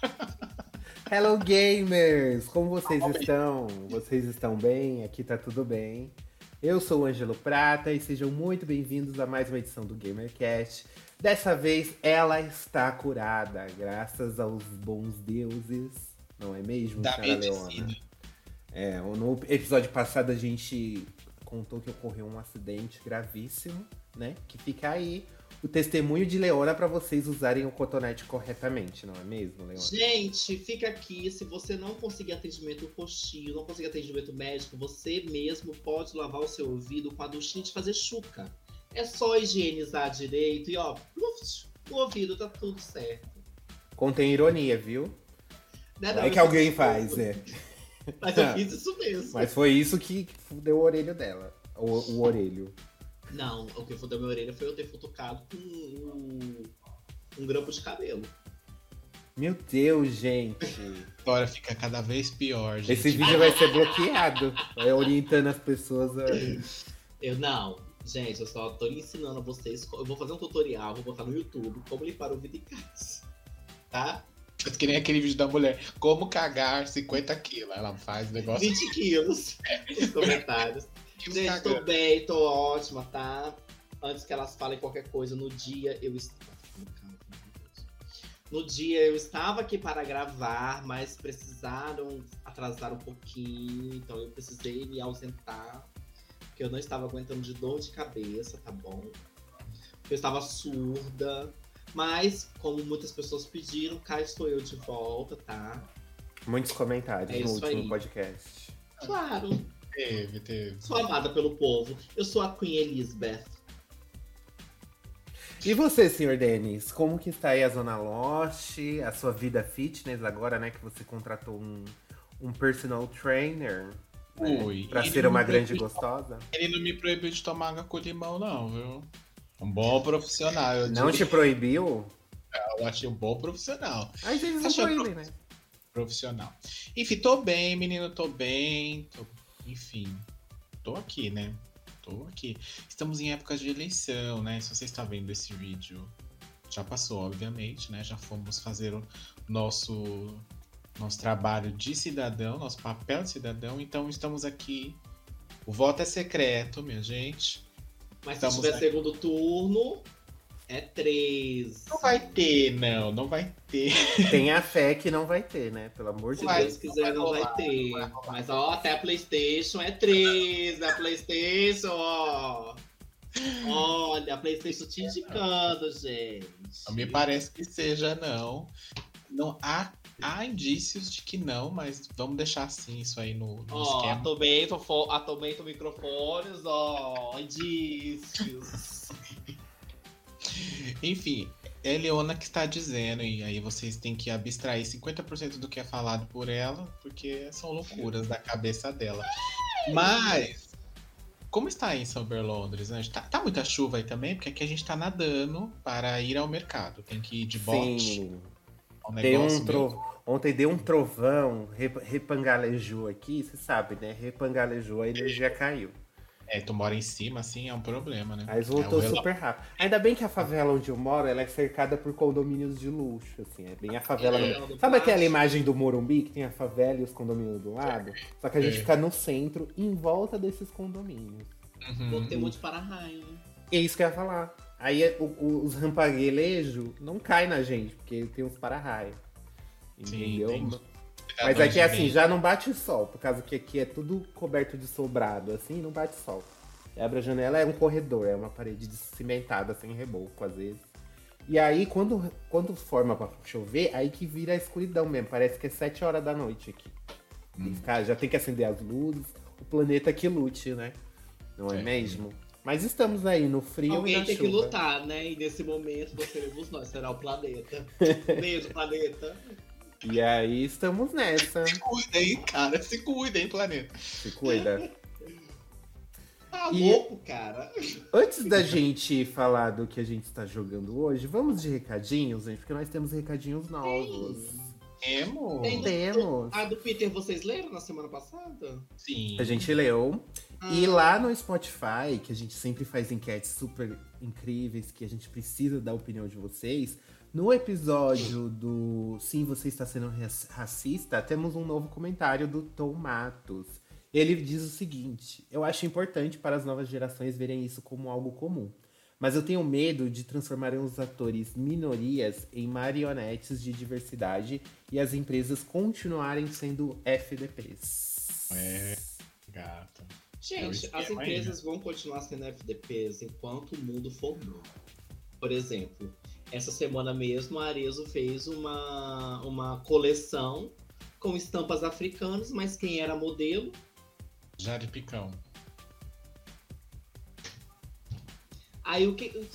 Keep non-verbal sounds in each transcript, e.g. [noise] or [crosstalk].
[laughs] Hello gamers! Como vocês estão? Vocês estão bem? Aqui tá tudo bem. Eu sou o Ângelo Prata e sejam muito bem-vindos a mais uma edição do GamerCast. Dessa vez ela está curada, graças aos bons deuses, não é mesmo, Da senhora medicina. Leona? É, no episódio passado a gente contou que ocorreu um acidente gravíssimo, né? Que fica aí o testemunho de Leona para vocês usarem o cotonete corretamente, não é mesmo, Leona? Gente, fica aqui. Se você não conseguir atendimento postil, não conseguir atendimento médico, você mesmo pode lavar o seu ouvido com a duchinha de fazer chuca. É só higienizar direito e ó, pluf, no ouvido tá tudo certo. Contém ironia, viu? Né, Não é que alguém faz, é. Mas eu [laughs] fiz isso mesmo. Mas foi isso que fudeu o orelho dela. O, o orelho. Não, o que fudeu minha orelha foi eu ter futucado com um, um grampo de cabelo. Meu Deus, gente. A história fica cada vez pior, gente. Esse vídeo vai ser bloqueado. Vai orientando as pessoas a. Eu não. Gente, eu só tô ensinando a vocês. Eu vou fazer um tutorial, vou botar no YouTube como limpar o ouvido em casa. Tá? Que nem aquele vídeo da mulher. Como cagar 50 quilos. Ela faz o negócio. 20 quilos [laughs] nos comentários. Gente, tô cagando. bem, tô ótima, tá? Antes que elas falem qualquer coisa, no dia eu estava. No dia eu estava aqui para gravar, mas precisaram atrasar um pouquinho, então eu precisei me ausentar, porque eu não estava aguentando de dor de cabeça, tá bom? Porque eu estava surda, mas como muitas pessoas pediram, cá estou eu de volta, tá? Muitos comentários É no último aí. podcast. Claro, Teve, teve. sou amada pelo povo. Eu sou a Queen Elizabeth. E você, senhor Denis? Como que está aí a Zona Lost? A sua vida fitness agora, né? Que você contratou um, um personal trainer. né, Ele ser uma me grande proibiu- gostosa. Ele não me proibiu de tomar água com limão, não, viu? Um bom profissional. Eu, Não te proibiu? eu achei um bom profissional. Aí eles não Achei proíbem, né? Profissional. Enfim, tô bem, menino, tô bem. tô- Enfim, tô aqui, né? Tô aqui. Estamos em épocas de eleição, né? Se você está vendo esse vídeo, já passou, obviamente, né? Já fomos fazer o nosso, nosso trabalho de cidadão, nosso papel de cidadão. Então, estamos aqui. O voto é secreto, minha gente. Mas Estamos se tiver aí. segundo turno, é 13. Não vai ter, não, não vai ter. [laughs] Tenha fé que não vai ter, né? Pelo amor de Se Vai, Deus Deus. quiser, vai não vai rolar, ter. vai. Mas ó, até a Playstation é 13. A Playstation, ó. Olha, a Playstation te indicando, gente. Não me parece que seja, não. Não há, há indícios de que não, mas vamos deixar assim isso aí no, no Ó, esquema. atomento, atomento microfones, ó, indícios. [laughs] Enfim, é Leona que está dizendo, e aí vocês têm que abstrair 50% do que é falado por ela, porque são loucuras da cabeça dela. Mas, como está aí em São Berlondres, né? Tá, tá muita chuva aí também, porque aqui a gente tá nadando para ir ao mercado. Tem que ir de bote. Sim. Um Deu um tro... Ontem deu um trovão, rep- repangalejou aqui, você sabe, né? Repangalejou, a energia caiu. É, tu mora em cima, assim, é um problema, né? Mas É, voltou relo- super rápido. Ainda bem que a favela onde eu moro, ela é cercada por condomínios de luxo, assim. É bem a favela. É, no- do Sabe aquela plástico. imagem do Morumbi, que tem a favela e os condomínios do lado? Só que a gente É. fica no centro, em volta desses condomínios. Uhum. Vou ter muito para-raio, né? É isso que eu ia falar. Aí é, o- o- os rampaguelejos não caem na gente, porque tem uns para-raio. Sim, Entendeu? tem Mas aqui de assim, já não bate sol, por causa que aqui é tudo coberto de sobrado, assim, não bate sol. Abre a janela, é um corredor, é uma parede de- cimentada, sem reboco, às vezes. E aí, quando, quando forma pra chover, aí que vira a escuridão mesmo. Parece que é 7 horas da noite aqui. Tem que Hum. ficar- já tem que acender as luzes, o planeta que lute, né? Não é, É. mesmo? Mas estamos aí no frio e Alguém na tem chuva. que lutar, né? E nesse momento nós seremos nós, será o planeta. [laughs] Beijo, planeta. E aí estamos nessa. Se cuidem, cara. Se cuidem, planeta. Se cuida. Tá E- louco, cara. Antes da gente falar do que a gente está jogando hoje, vamos de recadinhos, gente, porque nós temos recadinhos novos. Emo? Tem- Temos. A do Peter vocês leram na semana passada? Sim. A gente leu. E Ah, lá no Spotify, que a gente sempre faz enquetes super incríveis, que a gente precisa da opinião de vocês, No episódio do Sim, Você Está Sendo Racista, temos um novo comentário do Tom Matos. Ele diz o seguinte: Eu acho importante para as novas gerações verem isso como algo comum. Mas eu tenho medo de transformarem os atores minorias em marionetes de diversidade e as empresas continuarem sendo FDPs. É, gata. Gente, as empresas vão continuar sendo FDPs enquanto o mundo for mundo. Por exemplo, essa semana mesmo a Arezo fez uma, uma coleção com estampas africanas, mas quem era modelo? Jade Picão. Aí o que.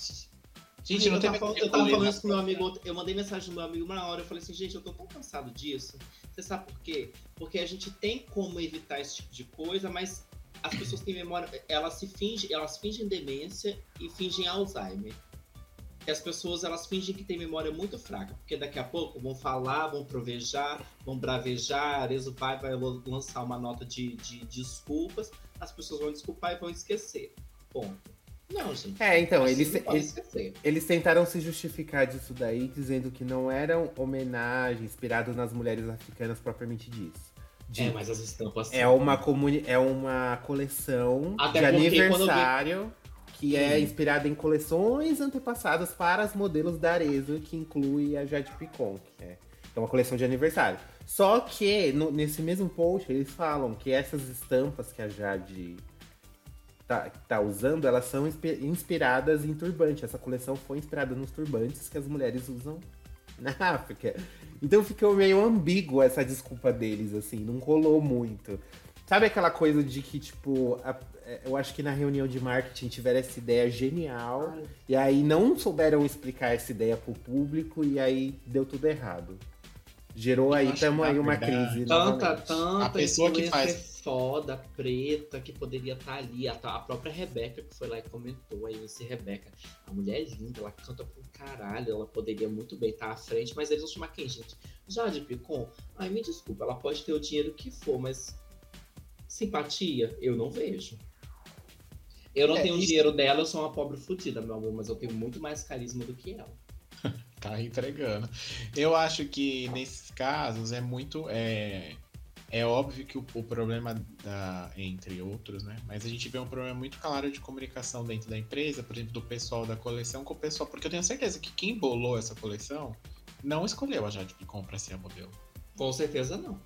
Gente, não eu tava, falando, eu tava falando isso com meu amigo, eu mandei mensagem pro meu amigo uma hora, eu falei assim, gente, eu tô tão cansado disso. Você sabe por quê? Porque a gente tem como evitar esse tipo de coisa, mas as pessoas têm memória, elas se fingem, elas fingem demência e fingem Alzheimer. E as pessoas elas fingem que têm memória muito fraca, porque daqui a pouco vão falar, vão provejar, vão bravejar, Arezo vai, vai lançar uma nota de, de desculpas, as pessoas vão desculpar e vão esquecer. Ponto. Não, gente. É, então, eles, eles, eles, tentaram se justificar disso daí, dizendo que não eram homenagem inspirado nas mulheres africanas propriamente disso. De, é, mas as estampas. É uma, comuni é uma coleção Até de aniversário que é inspirada em coleções antepassadas para as modelos da Arezzo, que inclui a Jade Picon, que é, é uma coleção de aniversário. Só que no, nesse mesmo post eles falam que essas estampas que a Jade tá, tá usando, elas são inspiradas em turbante. Essa coleção foi inspirada nos turbantes que as mulheres usam na [laughs] África. Então ficou meio ambíguo essa desculpa deles, assim, não rolou muito. Sabe aquela coisa de que, tipo, a, eu acho que na reunião de marketing tiveram essa ideia genial, Ai. e aí não souberam explicar essa ideia pro público, e aí deu tudo errado. Gerou aí, tamo aí uma crise. Tanta, tanta. A pessoa que faz foda, preta, que poderia estar tá ali. A, a, própria Rebeca que foi lá e comentou aí, esse Rebeca. A mulher é linda, ela canta pro caralho, ela poderia muito bem estar tá à frente, mas eles vão chamar quem, gente? Jade Picon? Ai, me desculpa, ela pode ter o dinheiro que for, mas simpatia eu não vejo. Eu não é, tenho isso... dinheiro dela, eu sou uma pobre fodida, meu amor, mas eu tenho muito mais carisma do que ela. [laughs] tá entregando. Eu acho que nesses casos é muito. É, é óbvio que o, o problema da, entre outros, né? Mas a gente vê um problema muito claro de comunicação dentro da empresa, por exemplo, do pessoal da coleção com o pessoal, porque eu tenho certeza que quem bolou essa coleção não escolheu a Jade Picon para ser a modelo. Com certeza não.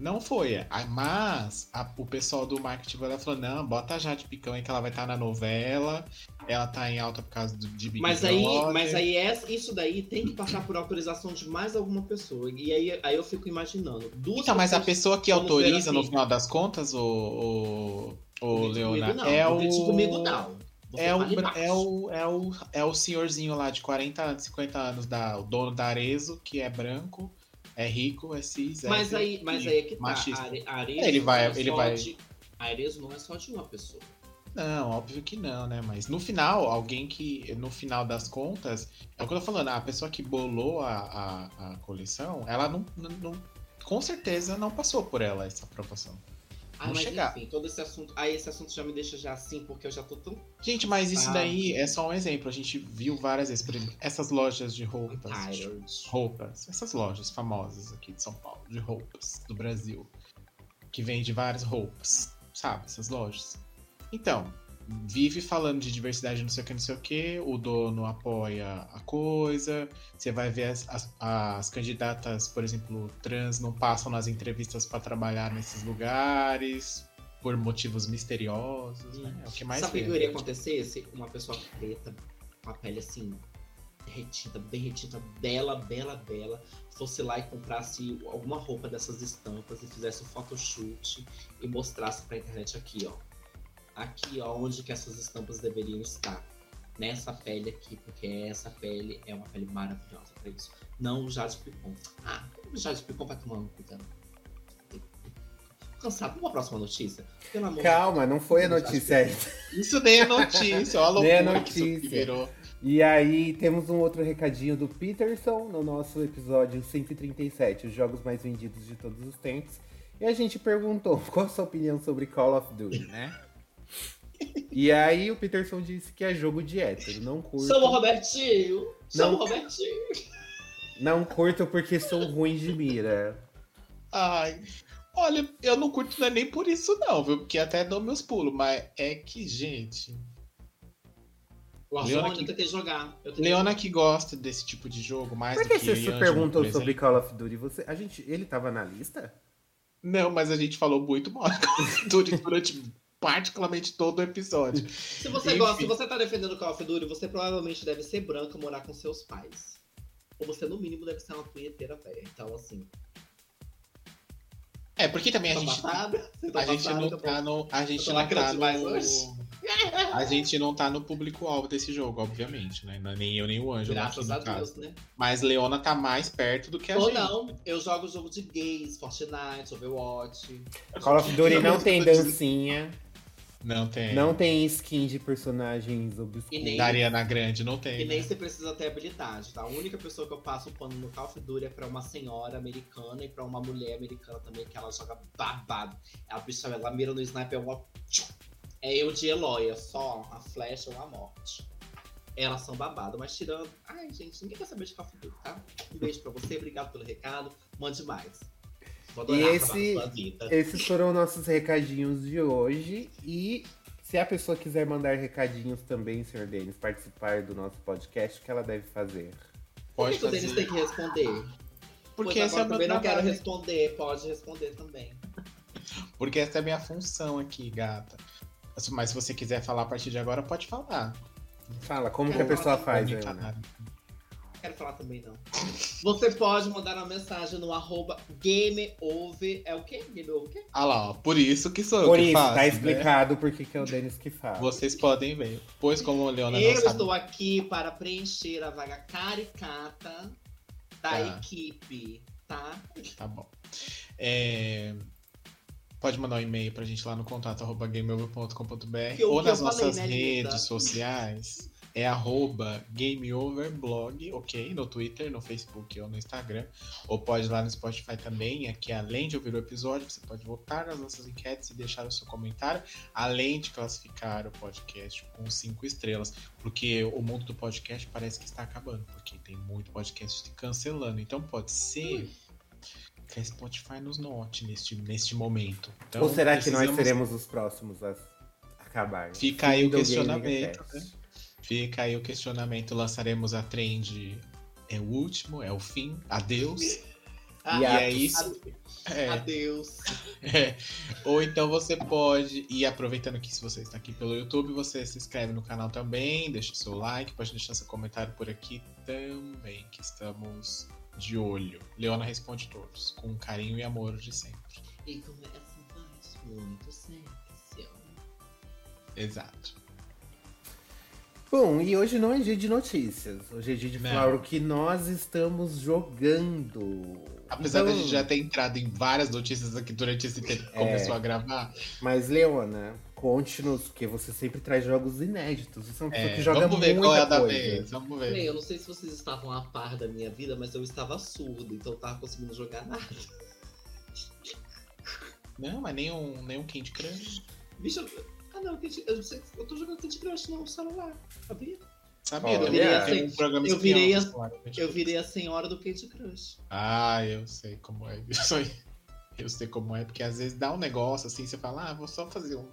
Não foi. Mas a, o pessoal do marketing vai falou: não, bota a Jade Picão aí que ela vai estar tá na novela. Ela tá em alta por causa do, de Big mas aí, Mas aí é, isso daí tem que passar por autorização de mais alguma pessoa. E aí, aí eu fico imaginando. Duas então, mas a pessoa que autoriza assim, no final das contas, o, o, o Leonardo, é o. Comigo não. é o, é, o, é, o, é o senhorzinho lá de 40 anos, 50 anos, da, o dono da Arezo, que é branco, é rico, é cis, é mas aí, mas aí é que tá. Machista. A Arezo ele vai, é ele vai. De, a Arezo não é só de uma pessoa. Não, óbvio que não, né? Mas no final, alguém que, no final das contas, é o que eu tô falando, a pessoa que bolou a, a, a coleção, ela não, não, não, com certeza não passou por ela essa aprovação. Ah, mas chegar. enfim, todo esse assunto. Aí esse assunto já me deixa já assim, porque eu já tô tão. Gente, mas isso ah. daí é só um exemplo. A gente viu várias vezes, por exemplo, essas lojas de roupas. Roupas. Essas lojas famosas aqui de São Paulo, de roupas do Brasil. Que vende várias roupas. Sabe? Essas lojas. Então, vive falando de diversidade, não sei o que, não sei o que, o dono apoia a coisa, você vai ver as, as, as candidatas, por exemplo, trans, não passam nas entrevistas para trabalhar nesses lugares por motivos misteriosos, né? É o que mais Sabe o que iria acontecer se uma pessoa preta, com a pele assim, derretida, derretida, bela, bela, bela, fosse lá e comprasse alguma roupa dessas estampas e fizesse um photoshoot e mostrasse pra internet aqui, ó aqui ó, onde que essas estampas deveriam estar. Nessa pele aqui, porque essa pele é uma pele maravilhosa para isso. Não o Jade Picon. Ah, o Jade Picon vai tomar no cuidado. Cansado. Uma próxima notícia? Pelo amor Calma, não foi a notícia ainda. Isso nem é notícia, olha nem é notícia. E aí temos um outro recadinho do Peterson no nosso episódio 137, os jogos mais vendidos de todos os tempos. E a gente perguntou qual a sua opinião sobre Call of Duty, né? E aí o Peterson disse que é jogo de hétero. Não curto. Chama o Robertinho! Chama Não. o Robertinho! Não curto porque sou ruim de mira. Ai. Olha, eu não curto não é nem por isso, não, viu? Porque até dou meus pulos, mas é que, gente. O Leona que- tentei jogar. Leona que gosta desse tipo de jogo, mais Por do que que você se perguntou sobre exemplo. Call of Duty? Você, a gente, ele tava na lista? Não, mas a gente falou muito mal durante, durante particularmente todo o episódio. Se você Enfim. gosta, se você tá defendendo Call of Duty, você provavelmente deve ser branca e morar com seus pais. Ou você, no mínimo, deve ser uma punheteira velha. Então, assim, É, porque também a tá gente, passada? Tá a gente não tá tá no. A gente não tá no. hoje. A gente não tá no público-alvo desse jogo, obviamente, né? Não é Nem eu, nem o aqui Graças a caso. Deus, né? Mas Leona tá mais perto do que a Ou gente. não, eu jogo jogo de gays, Fortnite, Overwatch. Call of Duty não tem dancinha, Não tem. não tem skin de personagens obscuros. Nem- Da Ariana Grande, não tem. E nem né? você precisa ter habilidade, tá? A única pessoa que eu passo o pano no Call of Duty é pra uma senhora americana e pra uma mulher americana também, que ela joga babado. A bicha, ela mira no sniper, uma... é eu de Eloy, é só a flecha ou a morte. Elas são babado, mas tirando... Ai, gente, ninguém quer saber de Call of Duty, tá? Um beijo pra você, obrigado pelo recado, mande mais. E esse-. Esses foram nossos recadinhos de hoje. E se a pessoa quiser mandar recadinhos também, senhor Denis, participar do nosso podcast, o que ela deve fazer? Por Pode que, que o Denis fazer. tem que responder? Porque pois esse é agora o meu também não quero responder, pode responder também. Porque essa é a minha função aqui, gata. Mas se você quiser falar a partir de agora, pode falar. Fala, como que a pessoa não faz, Pode Ana? Quero falar também não. Você pode mandar uma mensagem no arroba gameover. É o quê? Gameover o quê? Ah lá, ó. Por isso que sou eu Por que isso, faço. tá né? explicado por que que é o Denis que fala. Vocês podem ver. Pois como o Leona Eu não sabe. estou aqui para preencher a vaga caricata da Tá. equipe, tá? Tá bom. É, Pode mandar um e-mail pra gente lá no contato arroba gameover.com.br ou nas falei, nossas né, linda? redes sociais. É arroba gameoverblog, ok? No Twitter, no Facebook ou no Instagram. Ou pode ir lá no Spotify também. Aqui, além de ouvir o episódio, você pode votar nas nossas enquetes e deixar o seu comentário. Além de classificar o podcast com cinco estrelas. Porque o mundo do podcast parece que está acabando. Porque tem muito podcast se cancelando. Então pode ser que a Spotify nos note neste, neste momento. Então, Ou será que nós precisamos- seremos os próximos a acabar? Fica aí o questionamento, né? Fica aí o questionamento. Lançaremos a trend. É o último? É o fim? Adeus? Ah, e é isso. É, Adeus. [laughs] é. Ou então você pode. E aproveitando que se você está aqui pelo YouTube, você se inscreve no canal também, deixa seu like, pode deixar seu comentário por aqui também, que estamos de olho. Leona responde todos, com carinho e amor de sempre. E com essa voz muito sexy. Exato. Bom, e hoje não é dia de notícias. Hoje é dia de Não. falar o que nós estamos jogando. Apesar Então, da gente já ter entrado em várias notícias aqui durante esse tempo que É. começou a gravar, Mas, Leona, conte-nos, porque você sempre traz jogos inéditos. Você é uma pessoa é, que joga vamos ver muita qual é a da coisa. vez. Vamos ver. Bem, eu não sei se vocês estavam a par da minha vida, mas eu estava surdo, então eu tava conseguindo jogar nada. Não, mas nem um, nem um Candy Crush. Bicho, ah não, eu, sei- eu tô jogando Candy Crush no celular, sabia? Sabia? Olha, Eu virei eu tem um programa eu virei a- Eu virei a senhora do Candy Crush. Ah, eu sei como é [laughs] isso aí. Eu sei como é, porque às vezes dá um negócio assim, você fala, ah, vou só fazer um.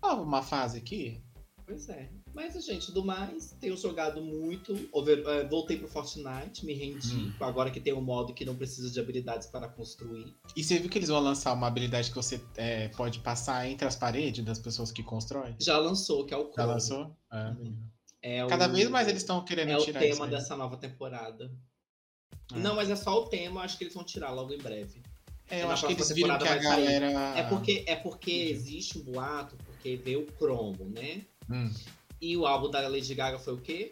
Ah, uma fase aqui. Pois é. Mas, gente, do mais, tenho jogado muito. over- eh, voltei pro Fortnite, me rendi. Hum. Agora que tem um modo que não precisa de habilidades para construir. E você viu que eles vão lançar uma habilidade que você é, pode passar entre as paredes das pessoas que constroem? Já lançou, que é o Já Chrome. lançou? Ah, menino. É Cada o- vez mais eles estão querendo É o tirar isso. tema aí. dessa nova temporada. É. Não, mas é só o tema, acho que eles vão tirar logo em breve. É, eu na acho que eles viram que a vai sair. galera. É porque, é porque existe um boato, porque veio o Cromo, né? Hum, E o álbum da Lady Gaga foi o quê?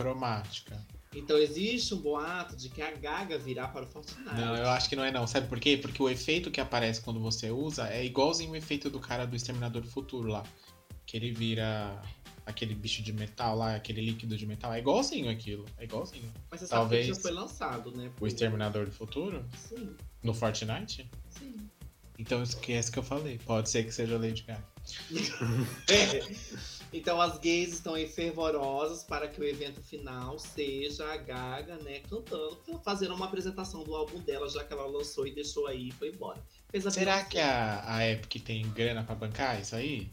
cromática. Então existe um boato de que a Gaga virá para o Fortnite. Não, eu acho que não é não. Sabe por quê? Porque o efeito que aparece quando você usa é igualzinho o efeito do cara do Exterminador do Futuro lá. Que ele vira aquele bicho de metal lá, aquele líquido de metal. É igualzinho aquilo. É igualzinho. Mas você sabe Talvez que já foi lançado, né? O Exterminador do Futuro? Sim, No Fortnite? sim. Então esquece que eu falei. Pode ser que seja Lady Gaga. [laughs] Então as gays estão aí fervorosas para que o evento final seja a Gaga, né, cantando, fazendo uma apresentação do álbum dela, já que ela lançou e deixou aí e foi embora. Será que a, a Epic tem grana para bancar isso aí?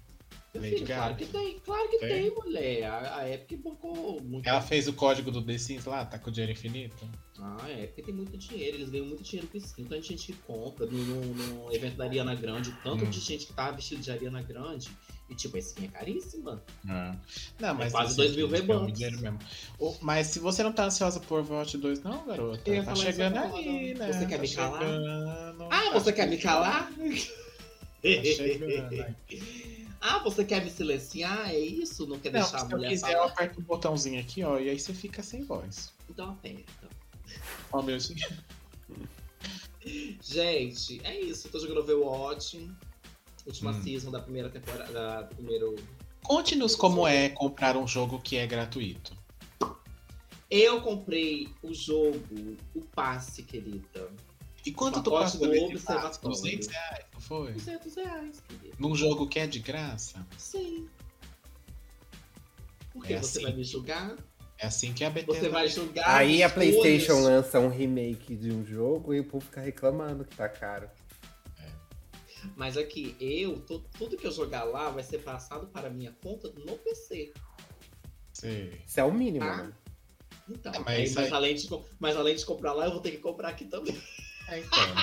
Lady Gaga. Claro que tem, claro que tem, tem mulher. A, a Epic bancou muito. Ela fez o código do The Sims lá, tá com dinheiro infinito? Ah, a Epic tem muito dinheiro, eles ganham muito dinheiro com isso. Tanta gente que compra no, no, evento da Ariana Grande, tanto hum. de gente que tava vestido de Ariana Grande. E tipo, esse é caríssima. Ah. Não, mas é quase 2 mil V-Bucks. mesmo. Mas se você não tá ansiosa por Overwatch 2, não, garota. Tá chegando aí, né? Você quer tá me calar? ah, tá você quer me calar? Tá chegando, [laughs] Ah, você quer me silenciar? É isso? Não quer não, deixar a mulher quiser, falar? eu aperto o botãozinho aqui, ó, e aí você fica sem voz. Então aperta. Ó, meu [laughs] Gente, é isso. tô jogando Overwatch. Última hum. season da primeira temporada. Do primeiro. Conte-nos como é comprar um jogo que é gratuito. Eu comprei o jogo, o passe, querida. E quanto tu pagou nesse passe? 200 reais, não foi? 200 reais, querido. Num jogo que é de graça? Sim. Porque é você assim. vai me julgar? É assim que a Bethesda... Você vai julgar Aí a Playstation lança um remake de um jogo e o povo fica reclamando que tá caro. É. Mas aqui, eu, tudo que eu jogar lá vai ser passado para minha conta no PC. Sim. Isso é o mínimo, tá? né? Então, é, mas, mas, além de, mas além de comprar lá, eu vou ter que comprar aqui também. É, então. Né?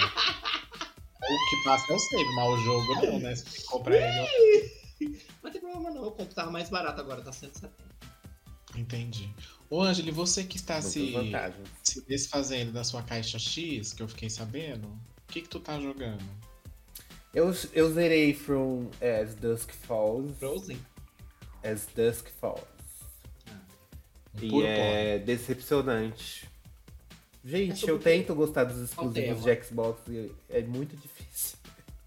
o que passa é o save, mas o jogo não, né? Que comprar ele. Não tem problema não, o computador tava mais barato agora, tá 170. Entendi. Ô, Angeli, você que está se, se desfazendo da sua caixa X, que eu fiquei sabendo, o que que tu tá jogando? Eu, eu zerei From As Dusk Falls. Frozen? As Dusk Falls. Ah. E é decepcionante. Gente, é eu tento gostar dos exclusivos de Xbox e é muito difícil.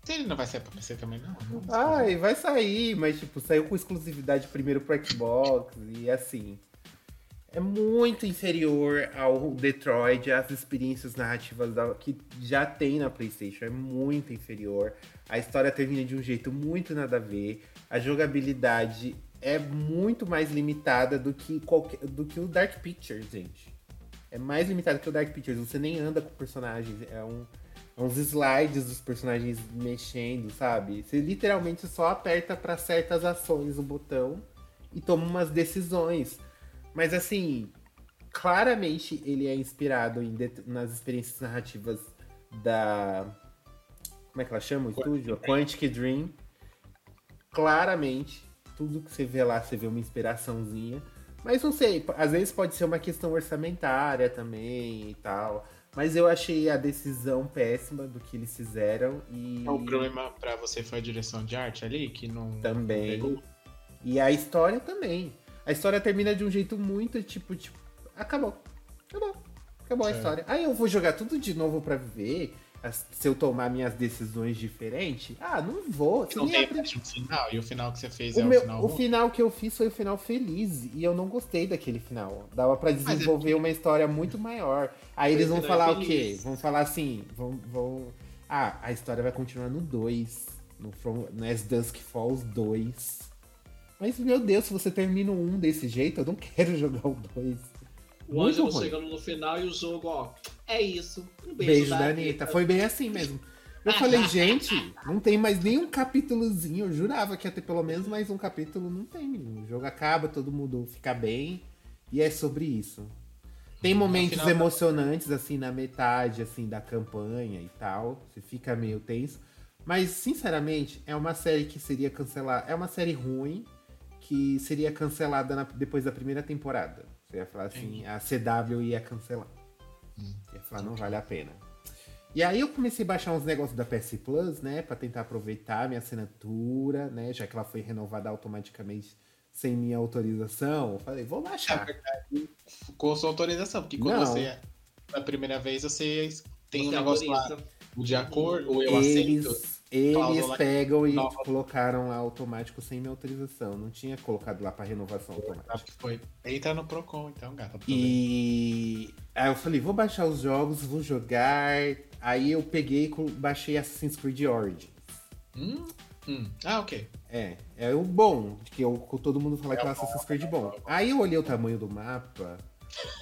Ele não vai sair pra PC também, não? não Ai, vai sair, mas tipo, saiu com exclusividade primeiro pro Xbox e assim. É muito inferior ao Detroit, às experiências narrativas da, que já tem na PlayStation. É muito inferior. A história termina de um jeito muito nada a ver. A jogabilidade é muito mais limitada do que, qualquer, do que o Dark Pictures, gente é mais limitado que o Dark Pictures. Você nem anda com personagens. É, um, é uns slides dos personagens mexendo, sabe? Você literalmente só aperta para certas ações o botão e toma umas decisões. Mas assim, claramente ele é inspirado nas experiências narrativas da. Como é que ela chama o estúdio? Quantic Dream. Claramente, tudo que você vê lá, você vê uma inspiraçãozinha. Mas não sei, às vezes pode ser uma questão orçamentária também e tal. Mas eu achei a decisão péssima do que eles fizeram e. O problema para você foi a direção de arte ali, que não. Também. e a história também. A história termina de um jeito muito tipo, tipo, acabou. Acabou. Acabou a história. Aí eu vou jogar tudo de novo para ver se eu tomar minhas decisões diferentes, ah, não vou. Não tem um final, e o final que você fez o é meu, o final O final que eu fiz foi o final feliz, e eu não gostei daquele final. Dava para é desenvolver é... uma história muito maior. Aí eles vão falar o quê? Vão falar assim, vão, vão... Ah, a história vai continuar no 2, no, From, no As Dusk Falls 2. Mas, meu Deus, se você termina o 1 desse jeito, eu não [laughs] quero jogar o 2. O Ângelo chegando no final e o jogo, ó, é isso. Um beijo, beijo da, da Anitta. Foi bem assim mesmo. Eu falei, [laughs] gente, não tem mais nenhum capítulozinho. Eu jurava que ia ter pelo menos mais um capítulo. Não tem, menino. O jogo acaba, todo mundo fica bem. E é sobre isso. Tem momentos final, emocionantes, assim, na metade, assim, da campanha e tal. Você fica meio tenso. Mas, sinceramente, é uma série que seria cancelada. É uma série ruim que seria cancelada na... depois da primeira temporada. Você ia falar assim, a CW ia cancelar. Hum. Ia falar, não vale a pena. E aí eu comecei a baixar uns negócios da PS Plus, né? Pra tentar aproveitar a minha assinatura, né? Já que ela foi renovada automaticamente sem minha autorização. Eu falei, vou baixar. Na verdade, com sua autorização, porque quando não. você. Na primeira vez você tem você um negócio autoriza. lá. De acordo, ou eu eles, aceito. Eles pegam e nova. colocaram lá automático sem minha autorização. Não tinha colocado lá pra renovação automática. foi. Entra no Procon, então, gata. E aí eu falei, vou baixar os jogos, vou jogar. Aí eu peguei e baixei Assassin's Creed Origins. Hum? Hum. Ah, ok. É, é o bom, que eu, todo mundo fala É que é o Assassin's Creed bom. bom. Aí eu olhei o tamanho do mapa.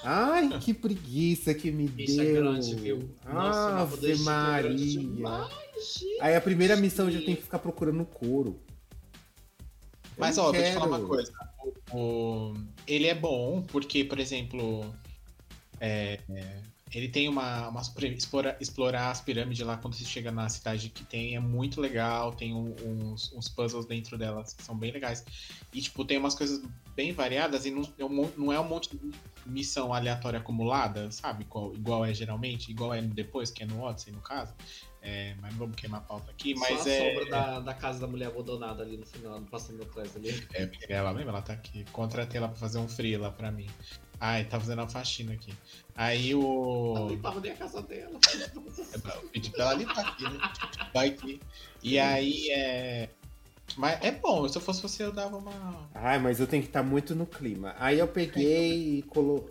Ai, que preguiça que me Bicho é deu. grande, viu? Nossa, o Ave é Maria. demais, gente. Aí a primeira missão eu já tem que ficar procurando couro. Eu Mas, ó, deixa eu te quero. falar uma coisa. O, o- ele é bom porque, por exemplo, é, é, ele tem uma. uma explora- explorar as pirâmides lá quando você chega na cidade que tem é muito legal. Tem um- uns, uns puzzles dentro delas que são bem legais. E, tipo, tem umas coisas bem variadas e não, é um não é um monte de missão aleatória acumulada, sabe? Igual, igual é geralmente, igual é depois, que é no Odyssey, no caso. É, mas não vamos queimar a pauta aqui. Mas Só a é. sombra da, da casa da mulher abandonada ali no final, passando atrás ali. É, porque ela mesmo, ela tá aqui. Contratei ela pra fazer um free lá pra mim. Ai, tá fazendo uma faxina aqui. Aí Ela o. limpava nem a casa dela. Eu pedi pra ela limpar aqui, né? Vai aqui. E aí é. Mas é bom, se eu fosse você, eu dava uma. Ai, mas eu tenho que estar muito no clima. Aí eu peguei e colo...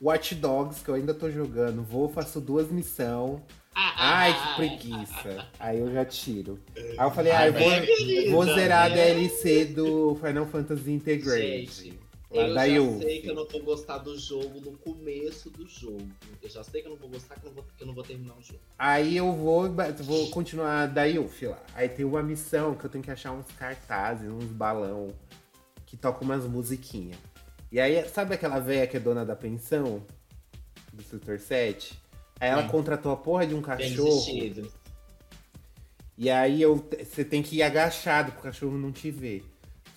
Watch Dogs, que eu ainda tô jogando. Vou, faço duas missões. Ai, que preguiça. Aí eu já tiro. Aí eu falei, Ai, ah, eu vou, querida, vou zerar a né? DLC do Final Fantasy Integrate. Gente, Lá Eu da já Yuffie. sei que eu não vou gostar do jogo no começo do jogo. Eu já sei que eu não vou gostar, que eu não vou, eu não vou terminar o jogo. Aí eu vou, vou continuar da Yuffie lá. Aí tem uma missão que eu tenho que achar uns cartazes, uns balão que tocam umas musiquinhas. E aí, sabe aquela velha que é dona da pensão do setor 7? Aí ela contratou a porra de um cachorro. E aí eu, você tem que ir agachado pro cachorro não te ver.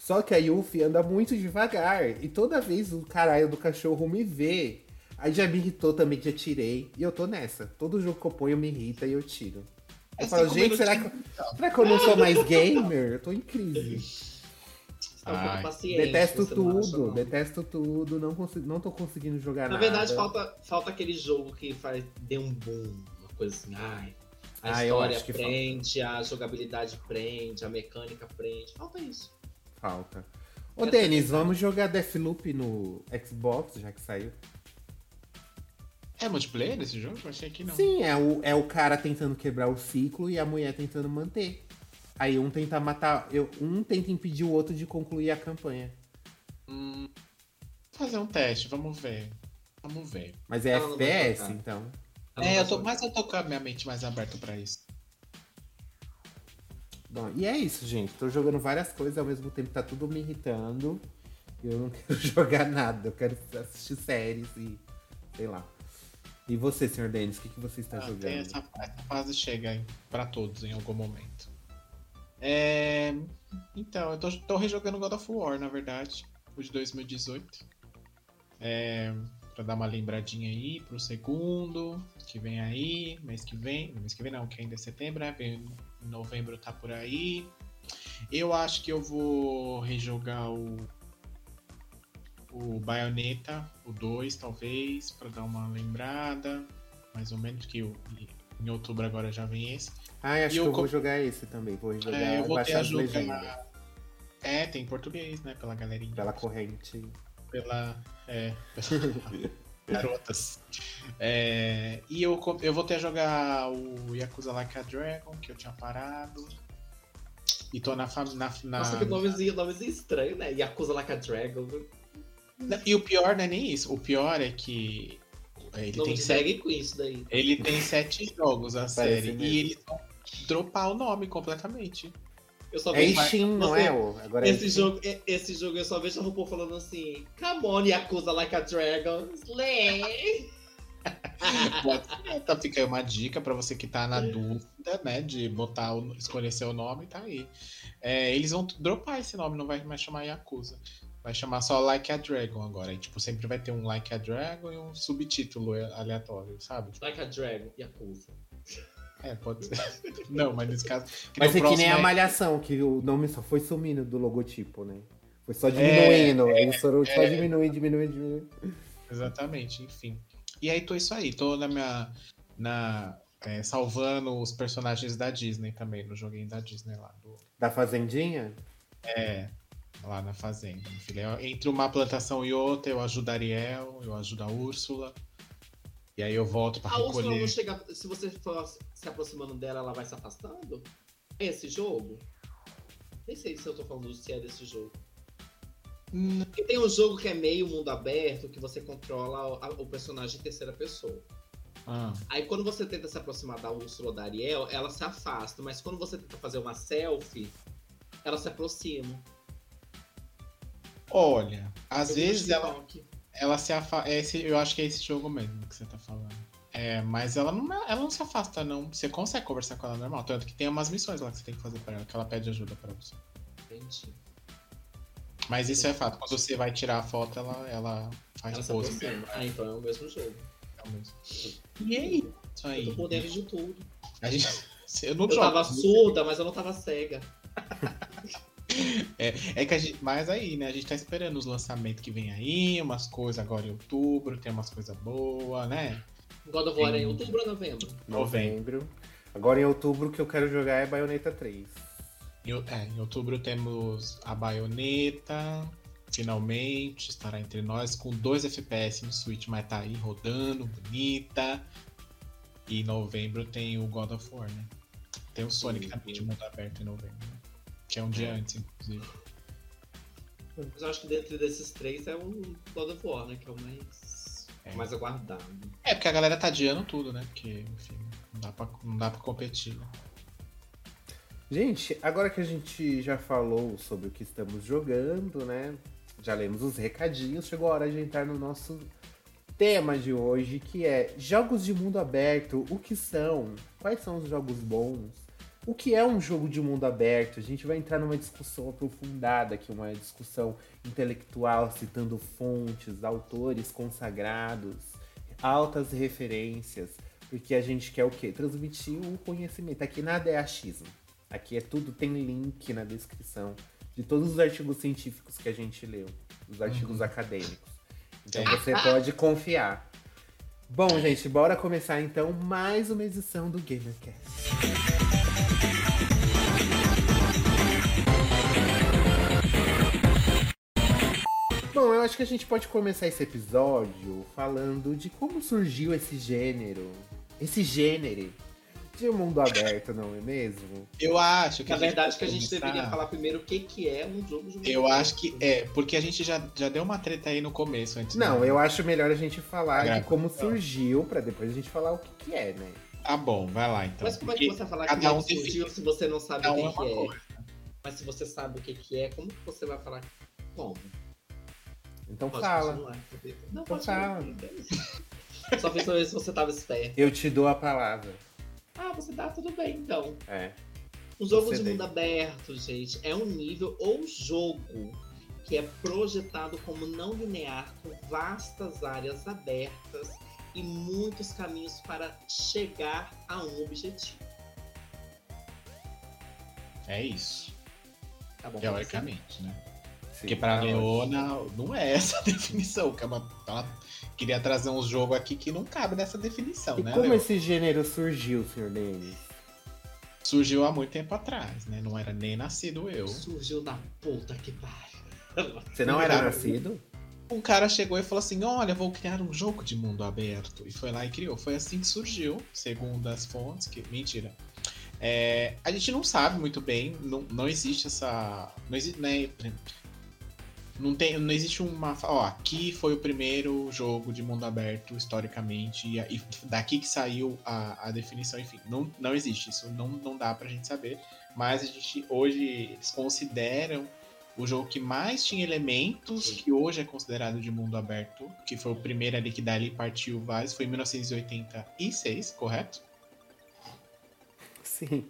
Só que a Yuffie anda muito devagar. E toda vez o caralho do cachorro me vê. Aí já me irritou também, já tirei. E eu tô nessa. Todo jogo que eu ponho me irrita e eu tiro. Eu É falo, gente, será que, então. será que eu não sou mais gamer? Eu tô em crise. Ai, Detesto tudo, detesto tudo. Não, consigo, não tô conseguindo jogar Na nada. verdade, falta, falta aquele jogo que faz, dê um boom, uma coisa assim, ai. A Ah, eu história prende, a jogabilidade prende, a mecânica prende. Falta isso. Falta. Ô, Essa Denis, vamos jogar Deathloop no Xbox, já que saiu? É multiplayer esse jogo? Eu achei que não. Sim, é o, é o cara tentando quebrar o ciclo e a mulher tentando manter. Aí um tenta matar. Eu, um tenta impedir o outro de concluir a campanha. Hum, vou fazer um teste, vamos ver. Vamos ver. Mas é Ela não vai FPS, então. É, eu tô, mas eu tô com a minha mente mais aberta pra isso. Bom, e é isso, gente. Tô jogando várias coisas ao mesmo tempo, tá tudo me irritando. Eu não [laughs] quero jogar nada, eu quero assistir séries e. sei lá. E você, senhor Denis, o que, que você está Ah, jogando? essa, essa fase chega pra todos em algum momento. É, então, eu tô, tô rejogando God of War, na verdade, o de 2018. É, pra dar uma lembradinha aí pro segundo, que vem aí, mês que vem. Mês que vem não, que ainda é setembro, né? Vem- Novembro tá por aí. Eu acho que eu vou rejogar o. O Bayonetta, o 2, talvez, pra dar uma lembrada. Mais ou menos, que o- em outubro agora já vem esse. Ah, acho E que eu eu vou jogar esse também. Vou jogar É, eu voltei baixar a as legendas. jogar. É, tem em português, né? Pela galerinha. Pela corrente. Pela. É. [laughs] Garotas. É, e eu, eu voltei a jogar o Yakuza Like a Dragon, que eu tinha parado. E tô na. na, na Nossa, que nomezinho, nomezinho estranho, né? Yakuza Like a Dragon. E o pior não é nem isso. O pior é que. Ele Nome tem de sete com isso daí. Ele tem sete jogos a série. mesmo. E eles vão dropar o nome completamente. Eu só É vejo Ishin, não Você- é? ô? Agora é esse Ishin. jogo, esse jogo eu só vejo a RuPaul falando assim: Come on, Yakuza Like a Dragon. Slay! [laughs] Tá, fica aí uma dica pra você que tá na dúvida, né? De botar o, escolher seu nome, tá aí. É, eles vão dropar esse nome, não vai mais chamar Yakuza. Vai chamar só Like a Dragon agora. E, tipo, sempre vai ter um Like a Dragon e um subtítulo aleatório, sabe? like a Dragon, Yakuza. É, pode ser. [laughs] Não, mas nesse caso. que Mas é que nem a é- Malhação, que o nome só foi sumindo do logotipo, né? Foi só diminuindo. Eles foram só diminuindo, diminuindo, diminuindo. Exatamente, enfim. E aí tô isso aí, tô na minha. Na, é, salvando os personagens da Disney também, no joguinho da Disney lá. Do... Da Fazendinha? É, lá na fazenda. Filho. Entre uma plantação e outra, eu ajudo a Ariel, eu ajudo a Úrsula. E aí eu volto pra A Úrsula recolher. não chega. Se você for se aproximando dela, ela vai se afastando? É esse jogo? Nem sei se eu tô falando se é desse jogo. Hum, Porque tem um jogo que é meio mundo aberto, que você controla o personagem em terceira pessoa. ah, Aí quando você tenta se aproximar da Úrsula ou da Ariel, ela se afasta. Mas quando você tenta fazer uma selfie, ela se aproxima. Olha, às Eu vezes ela, TikTok. Ela se afasta. Eu acho que é esse jogo mesmo que você tá falando. É, mas ela não, ela não se afasta, não. Você consegue conversar com ela normal. Tanto que tem umas missões lá que você tem que fazer pra ela, que ela pede ajuda pra você. Entendi. Mas isso é fato. Quando você vai tirar a foto, ela, ela faz pose. aproxima. Ah, então é o mesmo jogo. É mesmo. E aí? Isso Eu aí. tô por dentro de tudo. A gente, [laughs] eu não Eu jogo. tava surda, mas eu não tava cega. [laughs] É que a gente. Mas aí, né? A gente tá esperando os lançamentos que vem aí, umas coisas agora em outubro, tem umas coisas boas, né? God of War é em outubro ou novembro? Novembro. Agora em outubro o que eu quero jogar é Bayonetta 3. Em, é, em outubro temos a baioneta. Finalmente estará entre nós com 2 FPS no Switch, mas tá aí rodando, bonita. E em novembro tem o God of War, né? Tem o Sonic Uhum. também de mundo aberto em novembro, né? Que é um dia antes, inclusive. Mas eu acho que dentro desses três é o God of War, né? Que é o mais, É. mais aguardado. É, porque a galera tá adiando tudo, né? Porque, enfim, não dá pra, não dá pra competir, né? Gente, agora que a gente já falou sobre o que estamos jogando, né? Já lemos os recadinhos, chegou a hora de entrar no nosso tema de hoje, que é jogos de mundo aberto. O que são? Quais são os jogos bons? O que é um jogo de mundo aberto? A gente vai entrar numa discussão aprofundada aqui, uma discussão intelectual, citando fontes, autores consagrados, altas referências, porque a gente quer o quê? Transmitir o conhecimento. Aqui nada é achismo. Aqui é tudo, tem link na descrição de todos os artigos científicos que a gente leu, os artigos acadêmicos. Então É. você pode confiar. Bom, gente, bora começar então mais uma edição do GamerCast. Bom, eu acho que a gente pode começar esse episódio falando de como surgiu esse gênero, esse gênero de mundo aberto, não é mesmo? Eu acho que Na verdade, que a gente começar- deveria falar primeiro o que, que é um jogo de mundo Eu aberto. acho que é, porque a gente já, já deu uma treta aí no começo antes. Não, né? eu acho melhor a gente falar de Grava. como surgiu, pra depois a gente falar o que, que é, né? Tá bom, vai lá então. Mas como é que você vai falar que um um surgiu se você não sabe o é que, é? coisa. Mas se você sabe o que, que é, como que você vai falar como? Então Pode fala. continuar. Não, Então pode fala. Só fiz pra ver se você tava esperto. Eu te dou a palavra. Ah, você tá tudo bem, então. É. Um jogo Você de tem. mundo aberto, gente, é um nível ou jogo que é projetado como não linear, com vastas áreas abertas e muitos caminhos para chegar a um objetivo. É isso, Tá bom? teoricamente, né? Sim. Porque pra Leona não é essa a [laughs] definição, que ela, ela queria trazer uns jogos aqui que não cabe nessa definição, E né? como Leona? esse gênero surgiu, senhor Denis? Surgiu há muito tempo atrás, né? Não era nem nascido eu. Surgiu da puta que pariu. Você não era Cara, nascido? Um cara chegou e falou assim: Olha, vou criar um jogo de mundo aberto. E foi lá e criou. Foi assim que surgiu, segundo as fontes. Que... Mentira. É, a gente não sabe muito bem, não, não existe essa. Não existe, né, não, tem, não existe uma. Ó, aqui foi o primeiro jogo de mundo aberto historicamente, e, e daqui que saiu a, a definição, enfim. Não, não existe, isso não, não dá pra gente saber. Mas a gente hoje eles consideram o jogo que mais tinha elementos, que hoje é considerado de mundo aberto, que foi o primeiro ali que dali partiu vários, foi em 1986, correto? Sim.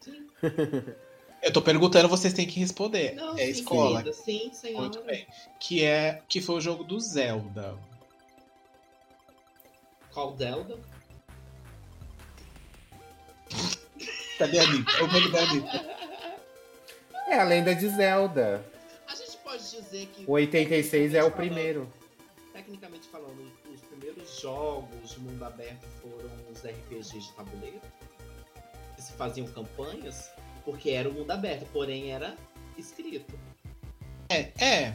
Sim. [laughs] Eu tô perguntando, vocês têm que responder. Não, é sim, escola. querida. Sim, senhora. Muito bem. Que é que foi o jogo do Zelda. Qual Zelda? [laughs] Cadê a Anitta? O da Anitta. É a lenda de Zelda. A gente pode dizer que. O 86 é o Falando- primeiro. Tecnicamente falando, os primeiros primeiros jogos de mundo aberto foram os RPGs de tabuleiro. Que se faziam campanhas, porque era o mundo aberto, porém era escrito. É, é.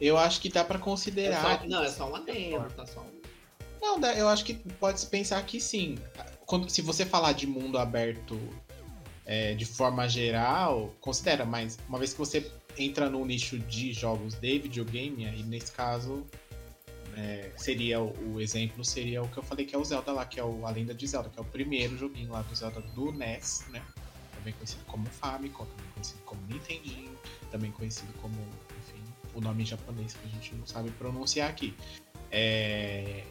Eu acho que dá pra É considerar. só- não, é só um adendo, tá só um. Não, eu acho que pode se pensar que sim. Quando, se você falar de mundo aberto é, de forma geral, considera, mas uma vez que você entra no nicho de jogos de videogame, aí nesse caso é, seria o, o exemplo seria o que eu falei que é o Zelda lá, que é o A Lenda de Zelda, que é o primeiro joguinho lá do Zelda do NES, né? Também conhecido como Famicom, também conhecido como Nintendinho, também conhecido como, enfim, o nome em japonês que a gente não sabe pronunciar aqui. É,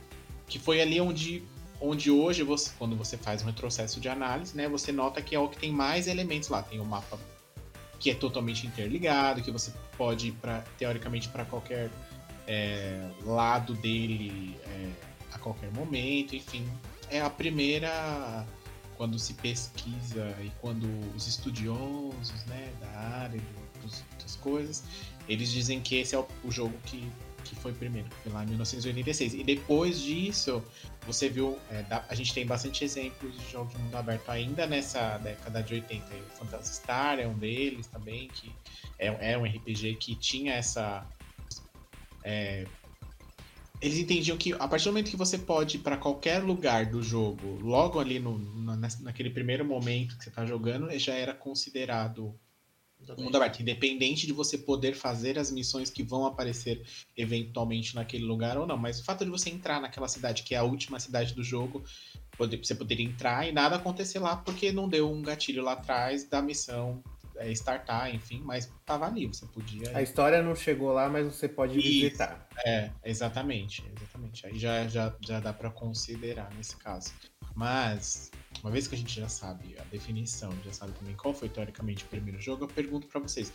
que foi ali onde, onde hoje, você, quando você faz um retrocesso de análise, né, você nota que é o que tem mais elementos lá. Tem o mapa que é totalmente interligado, que você pode ir pra, teoricamente para qualquer é, lado dele é, a qualquer momento, enfim. É a primeira quando se pesquisa e quando os estudiosos né, da área, das coisas, eles dizem que esse é o, o jogo que, que foi primeiro, que foi lá em 1986. E depois disso, você viu, é, a gente tem bastante exemplos de jogos de mundo aberto ainda nessa década de 80. E O Phantasy Star é um deles também, que é, é um RPG que tinha essa. é, eles entendiam que a partir do momento que você pode ir para qualquer lugar do jogo, logo ali no, na- naquele primeiro momento que você está jogando, já era considerado um mundo aberto, independente de você poder fazer as missões que vão aparecer eventualmente naquele lugar ou não. Mas o fato de você entrar naquela cidade, que é a última cidade do jogo, você poder entrar e nada acontecer lá, porque não deu um gatilho lá atrás da missão é, startar, enfim, mas tava ali, você podia. A história não chegou lá, mas você pode Isso. visitar. É, exatamente, exatamente. Aí já, já, já dá pra considerar nesse caso. Mas, uma vez que a gente já sabe a definição, já sabe também qual foi teoricamente o primeiro jogo, eu pergunto pra vocês.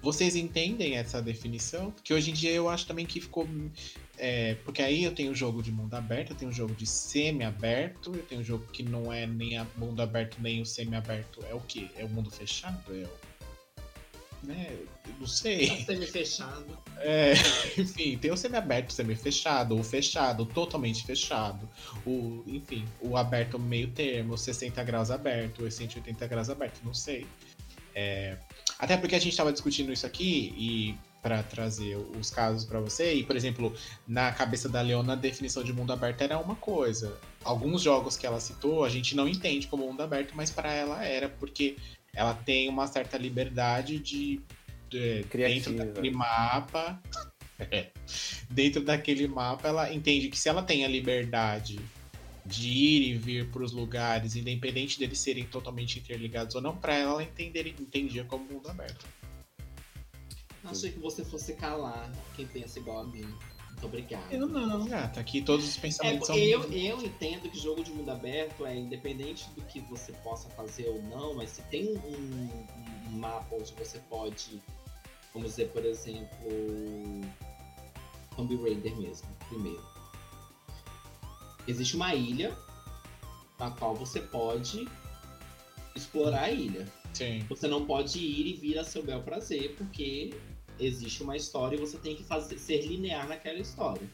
Vocês entendem essa definição? Porque hoje em dia eu acho também que ficou. É, porque aí eu tenho jogo de mundo aberto, eu tenho jogo de semi-aberto, eu tenho jogo que não é nem a mundo aberto nem o semi-aberto. É o quê? É o mundo fechado? É o. Né? Eu Não sei. Semi-fechado. [laughs] É, enfim, tem o semi-aberto, semi-fechado, o fechado, totalmente fechado, o, enfim, o aberto meio termo, 60 graus aberto, os 180 graus aberto, não sei. É, até porque a gente estava discutindo isso aqui e para trazer os casos para você, e por exemplo, na cabeça da Leona a definição de mundo aberto era uma coisa. Alguns jogos que ela citou a gente não entende como mundo aberto, mas para ela era porque ela tem uma certa liberdade de, de dentro daquele mapa. É. dentro daquele mapa, ela entende que se ela tem a liberdade de ir e vir para os lugares, independente deles serem totalmente interligados ou não, para ela ela entender, entendia como mundo aberto. Achei que você fosse calar quem pensa igual a mim. Muito obrigado. Eu não, gata. Aqui todos os É, pensamentos são. eu, eu entendo que jogo de mundo aberto é independente do que você possa fazer ou não, mas se tem um, um mapa onde você pode, vamos dizer, por exemplo, Tomb Raider mesmo, primeiro. Existe uma ilha na qual você pode explorar a ilha. Sim. Você não pode ir e vir a seu bel prazer, porque existe uma história e você tem que fazer, ser linear naquela história.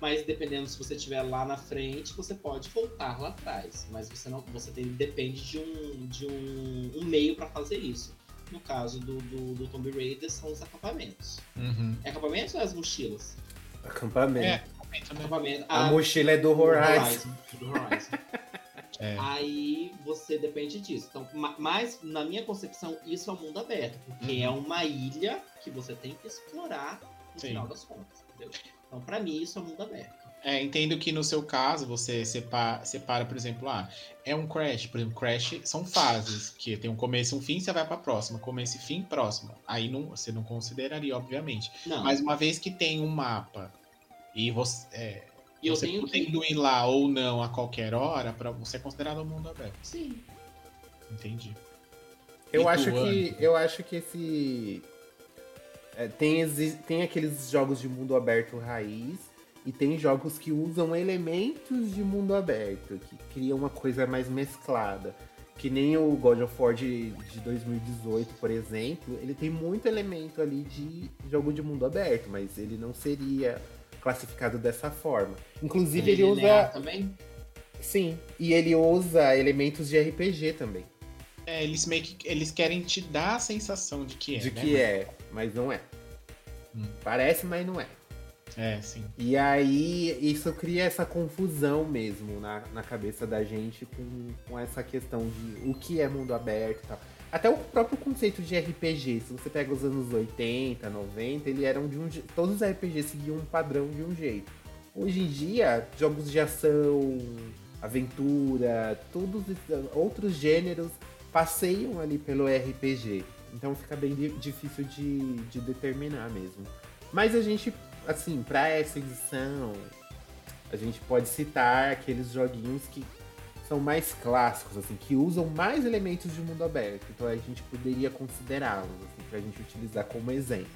Mas dependendo se você estiver lá na frente, você pode voltar lá atrás. Mas você não, você tem, depende de um, de um, um meio para fazer isso. No caso do, do, do Tomb Raider, são os acampamentos. Uhum. É acampamentos ou é as mochilas? Acampamento. É, aumenta, né? Acampamento. A Ah, mochila é do do Horizon. Do Horizon. É. Aí você depende disso. Então, ma- mas na minha concepção, isso é um mundo aberto, porque Uhum. é uma ilha que você tem que explorar no Sim. final das contas, entendeu? Então, pra mim, isso é um mundo aberto. É, entendo que no seu caso você separa, separa, por exemplo, ah, é um crash, por exemplo, crash são fases, que tem um começo e um fim, você vai pra próxima, começo e fim, próxima. Aí não, você não consideraria, obviamente. Não, Mas uma vez que tem um mapa e você, é, e eu você tenho que... podendo ir lá ou não a qualquer hora, para você é considerado um mundo aberto. Sim. Entendi. Eu E acho que eu acho que esse é, tem tem aqueles jogos de mundo aberto raiz e tem jogos que usam elementos de mundo aberto, que criam uma coisa mais mesclada. Que nem o God of War de, de 2018, por exemplo, ele tem muito elemento ali de jogo de mundo aberto, mas ele não seria classificado dessa forma. Inclusive, ele usa. também? Sim, e ele usa elementos de RPG também. É, eles meio que eles querem te dar a sensação de que é. de né, que é, mas não é. Hum. Parece, mas não é. É, sim. E aí, isso cria essa confusão mesmo na, na cabeça da gente com, com essa questão de o que é mundo aberto e tal. Até o próprio conceito de RPG, se você pega os anos 80, 90, ele eram de um Todos os RPGs seguiam um padrão de um jeito. Hoje em dia, jogos de ação, aventura, todos outros gêneros passeiam ali pelo RPG. Então fica bem di- difícil de, de determinar mesmo. Mas a gente, assim, pra essa edição, a gente pode citar aqueles joguinhos que são mais clássicos, assim, que usam mais elementos de mundo aberto. Então a gente poderia considerá-los, assim, pra gente utilizar como exemplo.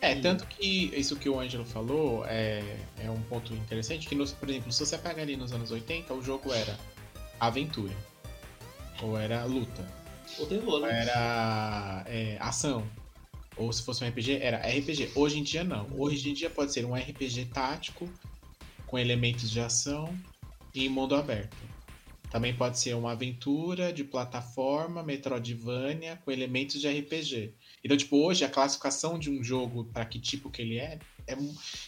É, tanto que isso que o Ângelo falou é, é um ponto interessante, que, nos- por exemplo, se você pega ali nos anos 80, o jogo era aventura, ou era luta, O terror, ou né? era é, ação, ou se fosse um RPG, era RPG. Hoje em dia, não. Hoje em dia pode ser um RPG tático, com elementos de ação e em mundo aberto. Também pode ser uma aventura de plataforma, Metroidvania, com elementos de RPG. Então, tipo, hoje a classificação de um jogo para que tipo que ele é é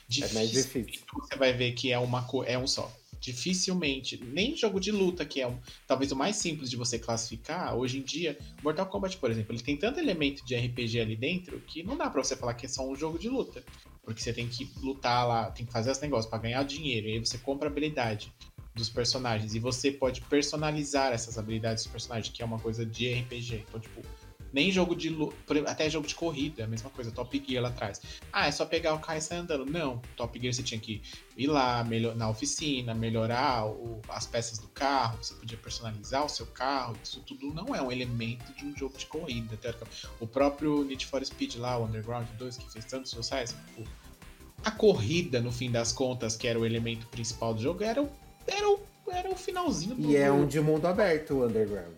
difícil. mais difícil. Você vai ver que é uma é um só. Dificilmente, nem jogo de luta, que é um, talvez o mais simples de você classificar, hoje em dia, Mortal Kombat, por exemplo, ele tem tanto elemento de RPG ali dentro que não dá pra você falar que é só um jogo de luta. Porque você tem que lutar lá, tem que fazer os negócios pra ganhar dinheiro, e aí você compra habilidade dos personagens, e você pode personalizar essas habilidades dos personagens, que é uma coisa de RPG. Então, tipo, nem jogo de até jogo de corrida, é a mesma coisa, Top Gear lá atrás. Ah, é só pegar o carro e sair andando. Não, Top Gear você tinha que ir lá melhor, na oficina, melhorar o- as peças do carro, você podia personalizar o seu carro, isso tudo não é um elemento de um jogo de corrida. O próprio Need for Speed lá, o Underground 2, que fez tantos tipo, a corrida, no fim das contas, que era o elemento principal do jogo, era o, era o, era o finalzinho do E é um de mundo aberto o Underground.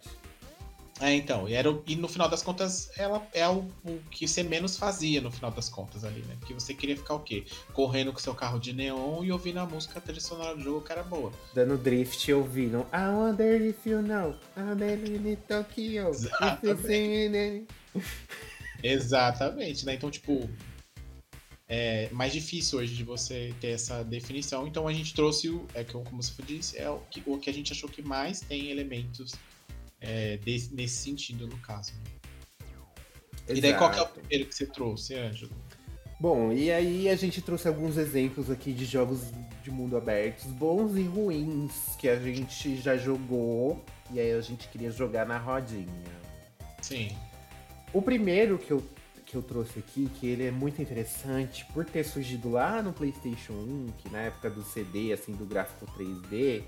é, então, e, era, o- e no final das contas, ela é o, o que você menos fazia no final das contas ali, né? Porque você queria ficar o quê? Correndo com seu carro de neon e ouvindo a música sonora do jogo, que era boa. Dando drift e ouvindo I wonder if you know I'm in Tokyo. If you Exatamente. Exatamente, né? Então, tipo, é mais difícil hoje de você ter essa definição. Então a gente trouxe o, é que como você disse, é o que, o que a gente achou que mais tem elementos é, desse- nesse sentido no caso. né? E daí qual que é o primeiro que você trouxe, Ângelo? Bom, e aí a gente trouxe alguns exemplos aqui de jogos de mundo abertos, bons e ruins, que a gente já jogou e aí a gente queria jogar na rodinha. Sim. O primeiro que eu, que eu trouxe aqui, que ele é muito interessante, por ter surgido lá no PlayStation 1, que na época do CD, assim, do gráfico 3D,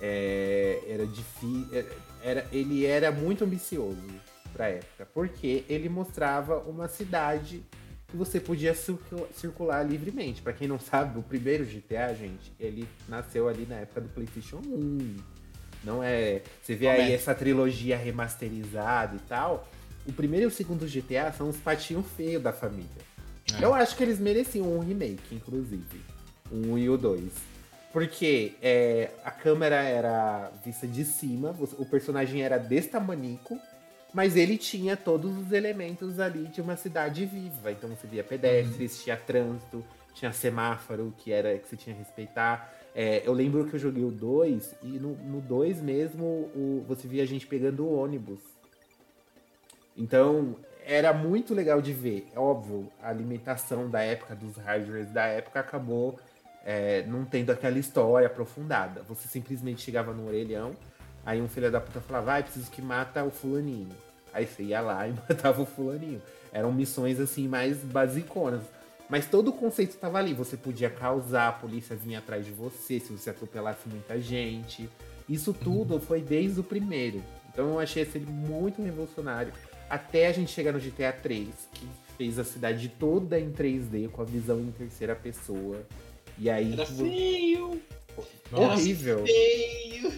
é, era difícil. Era, ele era muito ambicioso pra época, porque ele mostrava uma cidade que você podia circu- circular livremente. Pra quem não sabe, o primeiro GTA, gente, ele nasceu ali na época do PlayStation 1. Não é. Você vê aí Correto. essa trilogia remasterizada e tal. O primeiro e o segundo GTA são os patinhos feios da família. É. Eu acho que eles mereciam um remake, inclusive. 1 e o 2. Porque é, a câmera era vista de cima, o personagem era desse tamanico, mas ele tinha todos os elementos ali de uma cidade viva. Então você via pedestres, tinha trânsito, tinha semáforo que era que você tinha que respeitar. É, eu lembro que eu joguei o 2 e no 2 mesmo o, você via a gente pegando o ônibus. Então, era muito legal de ver. É óbvio, a limitação da época, dos hardwares da época, acabou é, não tendo aquela história aprofundada. Você simplesmente chegava no orelhão, aí um filho da puta falava, vai, preciso que mata o fulaninho. Aí você ia lá [laughs] e matava o fulaninho. Eram missões, assim, mais basiconas. Mas todo o conceito estava ali. Você podia causar, a polícia vinha atrás de você se você atropelasse muita gente. Isso tudo foi desde o primeiro. Então eu achei esse muito revolucionário. Até a gente chegar no GTA 3, que fez a cidade toda em 3D, com a visão em terceira pessoa. E aí. Era vo- feio, horrível. feio.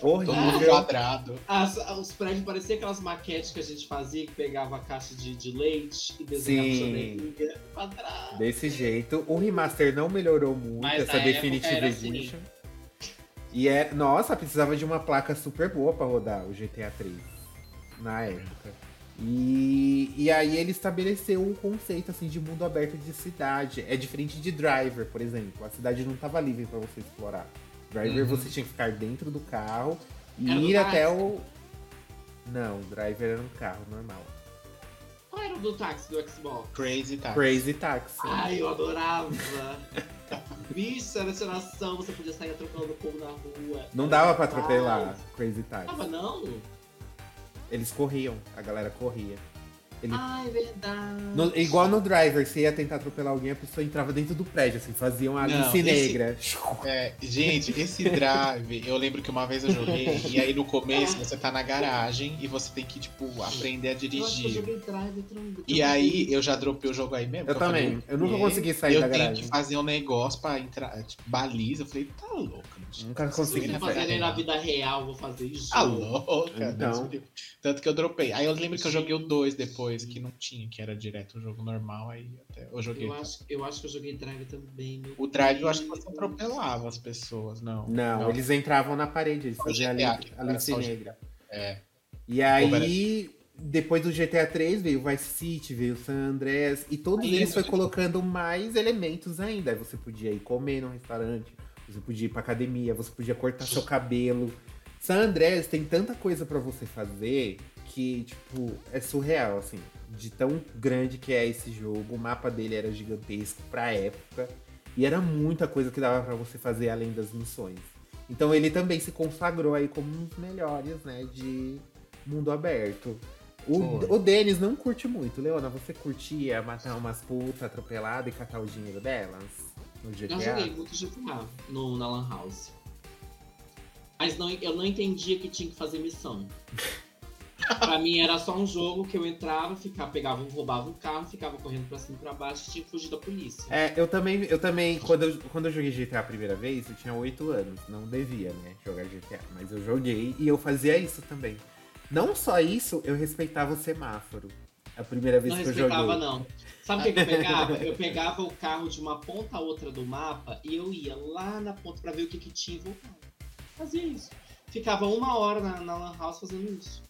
Todo mundo Horrível. quadrado. As- os prédios pareciam aquelas maquetes que a gente fazia, que pegava a caixa de, de leite e desenhava Sim. quadrado. Desse jeito. O remaster não melhorou muito, Mas essa Definitive era assim. Edition. E é. Nossa, precisava de uma placa super boa pra rodar o GTA 3 na época. E, e aí ele estabeleceu um conceito assim de mundo aberto de cidade. É diferente de Driver, por exemplo. A cidade não estava livre pra você explorar. Driver Uhum. você tinha que ficar dentro do carro e Era ir táxi? até o. Não, Driver era um carro normal. Qual era o do táxi do Xbox? Crazy tá. Crazy Taxi. Ai, eu adorava. [laughs] Bicho, era tiração, você podia sair atropelando o povo na rua. Não dava pra atropelar Crazy Taxi. Tava não? Eles corriam, a galera corria. Ele- Ai, é verdade. No- igual no Driver, você ia tentar atropelar alguém, a pessoa entrava dentro do prédio, assim, fazia uma esse- negra. É, gente, esse drive, eu lembro que uma vez eu joguei, e aí no começo você tá na garagem e você tem que, tipo, aprender a Eu acho que eu dirigir. joguei drive tram- E aí eu já dropei o jogo aí mesmo. Eu que falei, também. Eu nunca "E consegui sair eu da tenho garagem. que fazer um negócio pra entrar, tipo, baliza. Eu falei, tá louca, bicho. Nunca Se consegui você Sim, fazer na vida real, vou fazer isso. Tá louca, Então. Deus. Tanto que eu dropei. Aí eu lembro que eu joguei o 2 depois, que não tinha, que era direto o jogo normal, aí até eu joguei. Eu acho, eu acho que eu joguei drive também. O drive eu acho que você atropelava as pessoas, não. Não, eles entravam na parede, eles faziam só o negra. É. E aí, depois do GTA 3, veio o Vice City, veio o San Andreas, e todos Aí eles foi colocando mais elementos ainda. Aí você podia ir comer num restaurante, você podia ir pra academia, você podia cortar seu cabelo. San Andreas tem tanta coisa pra você fazer que, tipo, é surreal, assim. De tão grande que é esse jogo. O mapa dele era gigantesco pra época. E era muita coisa que dava pra você fazer além das missões. Então ele também se consagrou aí como um dos melhores, né, de mundo aberto. O, Foi. o Denis não curte muito. Leona, você curtia matar umas putas atropeladas e catar o dinheiro delas no GTA? Eu joguei muito GTA no, na Lan House. Mas não, eu não entendia que tinha que fazer missão. [laughs] pra mim era só um jogo que eu entrava, ficava, pegava, um- roubava um carro, ficava correndo pra cima e pra baixo e tinha que fugir da polícia. É, eu também, eu também, quando eu, quando eu joguei GTA a primeira vez, eu tinha 8 anos. Não devia, né, jogar GTA. Mas eu joguei e eu fazia isso também. Não só isso, eu respeitava o semáforo. A primeira vez Não que eu respeitava, joguei. não. Sabe o que, que eu pegava? Eu pegava o carro de uma ponta a outra do mapa e eu ia lá na ponta pra ver o que, que tinha e voltava. Fazia isso. Ficava uma hora na, na Lan House fazendo isso.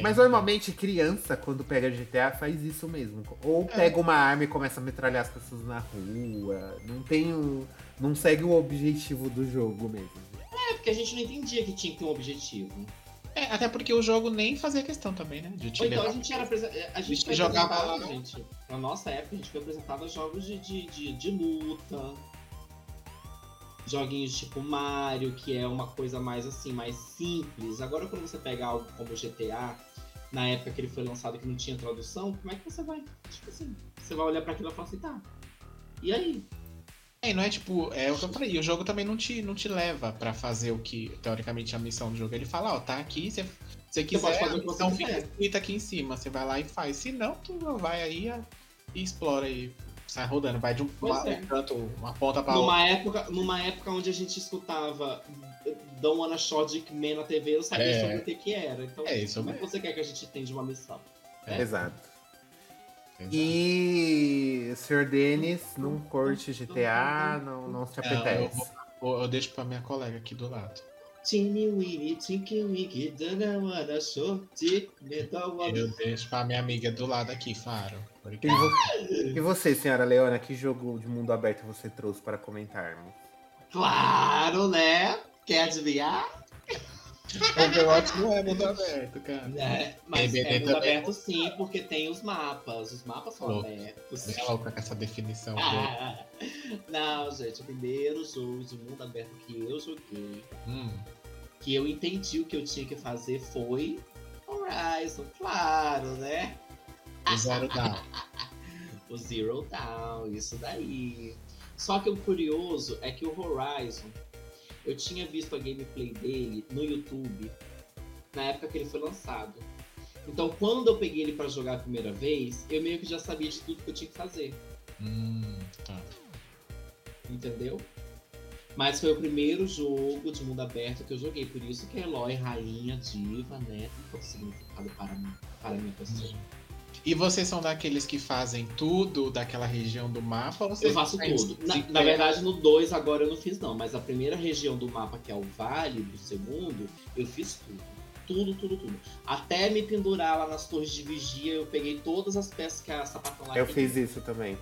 Mas normalmente criança, quando pega GTA, faz isso mesmo. Ou É. pega uma arma e começa a metralhar as pessoas na rua. Não tem o. Não segue o objetivo do jogo mesmo. É porque a gente não entendia que tinha que ter um objetivo. É, até porque o jogo nem fazia questão também, né? De te Ou então a gente era a gente gente foi jogava lá, gente. Na nossa época a gente foi apresentado a jogos de, de, de, de luta. Joguinhos tipo Mario, que é uma coisa mais assim, mais simples. Agora quando você pega algo como o GTA, na época que ele foi lançado que não tinha tradução, como é que você vai? Tipo assim, você vai olhar pra aquilo e falar assim, tá. E aí? É, e não é tipo, é o que eu falei, o jogo também não te, não te leva pra fazer o que, teoricamente, a missão do jogo. Ele fala, ó, tá aqui, se você quiser, pode fazer o que você quiser. fica escrita aqui em cima, você vai lá e faz. Se não, tu vai aí e explora aí, sai rodando, vai de um, uma, é. um canto, uma ponta pra outra. Numa época, numa época onde a gente escutava Don't Wanna Shot Dick Man na TV, eu sabia É. sobre o que que era. Então, É isso como é mesmo. que você quer que a gente entenda uma missão? É. Exato. Exato. E o Sr. Denis não curte GTA, não, não se eu, apetece. vou- eu deixo pra minha colega aqui do lado. Eu deixo pra minha amiga do lado aqui, Faro. E, vo- e você, senhora Leona, que jogo de mundo aberto você trouxe para comentarmos? Claro, né? Quer adivinhar? Overwatch não é mundo [laughs] aberto, cara. É, mas TBT é mundo também. aberto sim, porque tem os mapas. Os mapas são Louco. abertos. Vem louca com essa definição. Ah, [laughs] não, gente, o primeiro jogo de mundo aberto que eu joguei Hum, que eu entendi o que eu tinha que fazer foi Horizon, claro, né? O Zero Down. O Zero Dawn, isso daí. Só que o curioso é que o Horizon, eu tinha visto a gameplay dele no YouTube na época que ele foi lançado. Então, quando eu peguei ele pra jogar a primeira vez, eu meio que já sabia de tudo que eu tinha que fazer, Hum, tá. entendeu? Mas foi o primeiro jogo de mundo aberto que eu joguei. Por isso que Eloy, rainha, diva, né? Tem todo significado para mim, para minha pessoa. E vocês são daqueles que fazem tudo daquela região do mapa? Ou vocês Eu faço tudo. Na, na verdade, no 2 agora eu não fiz, não. Mas a primeira região do mapa, que é o vale do segundo, eu fiz tudo. Tudo, tudo, tudo. Até me pendurar lá nas torres de vigia, eu peguei todas as peças que a sapatão lá Eu queria. fiz isso também.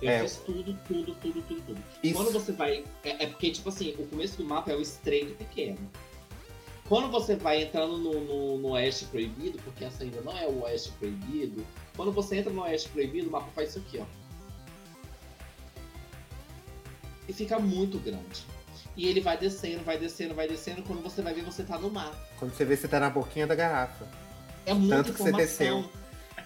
Eu É. fiz tudo, tudo, tudo, tudo, tudo. Isso. Quando você vai. É, é porque, tipo assim, o começo do mapa é o estreito pequeno. Quando você vai entrando no, no, no Oeste Proibido, porque essa ainda não é o Oeste Proibido, quando você entra no Oeste Proibido, o mapa faz isso aqui, ó. E fica muito grande. E ele vai descendo, vai descendo, vai descendo. Quando você vai ver, você tá no mar. Quando você vê, você tá na boquinha da garrafa. É muita Tanto que você informação.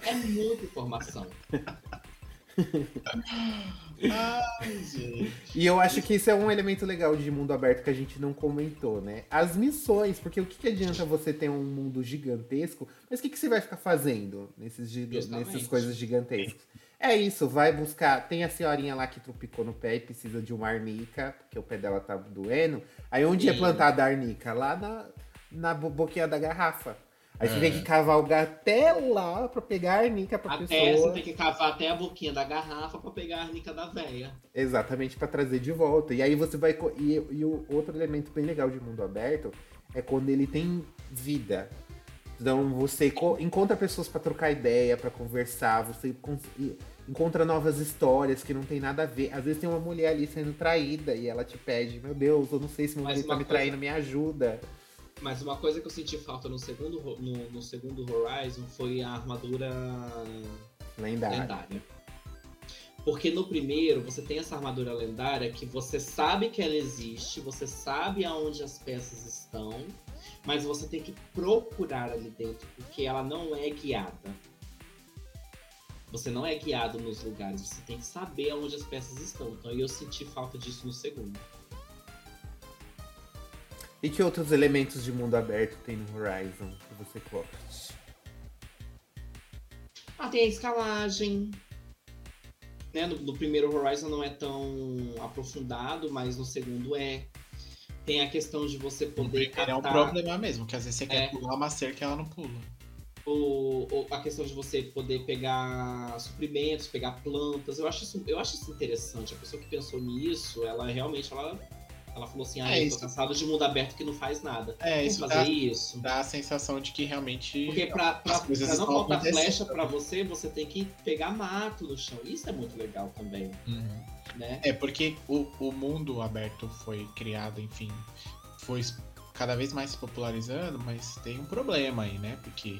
É muita informação. [laughs] Ai, gente. E eu acho que isso é um elemento legal de mundo aberto que a gente não comentou, né? As missões, porque o que, que adianta você ter um mundo gigantesco, mas o que, que você vai ficar fazendo nesses, Justamente. nessas coisas gigantescas? É isso, vai buscar. Tem a senhorinha lá que tropicou no pé e precisa de uma arnica, porque o pé dela tá doendo. Aí onde é Sim. plantada a arnica? Lá na, na bo- boquinha da garrafa. Aí você É. tem que cavalgar até lá pra pegar a arnica pra Até pessoa. você tem que cavar até a boquinha da garrafa pra pegar a arnica da véia. Exatamente para trazer de volta. E aí você vai. E, e o outro elemento bem legal de mundo aberto é quando ele tem vida. Então você co- encontra pessoas para trocar ideia, para conversar, você encontra novas histórias que não tem nada a ver. Às vezes tem uma mulher ali sendo traída e ela te pede, meu Deus, eu não sei se meu marido tá me coisa- traindo, me ajuda. Mas uma coisa que eu senti falta no segundo, no, no segundo Horizon foi a armadura Lendário. lendária. Porque no primeiro você tem essa armadura lendária que você sabe que ela existe, você sabe aonde as peças estão, mas você tem que procurar ali dentro, porque ela não é guiada. Você não é guiado nos lugares, você tem que saber aonde as peças estão. Então eu senti falta disso no segundo. E que outros elementos de mundo aberto tem no Horizon que você curte? Ah, tem a escalagem. Né? No, no primeiro Horizon não é tão aprofundado, mas no segundo é. Tem a questão de você poder primeiro é um problema mesmo, que às vezes você É. quer pular uma cerca e ela não pula. o, o- a questão de você poder pegar suprimentos, pegar plantas. Eu acho isso, eu acho isso interessante. A pessoa que pensou nisso, ela realmente ela, ela falou assim: ah, É eu isso. tô cansado de mundo aberto que não faz nada. É, Vamos isso fazer dá, isso. dá a sensação de que realmente. Porque pra, pra, pra não faltar flecha pra você, você tem que pegar mato no chão. Isso é muito legal também, Uhum. né? É, porque o, o mundo aberto foi criado, enfim, foi cada vez mais se popularizando, mas tem um problema aí, né? Porque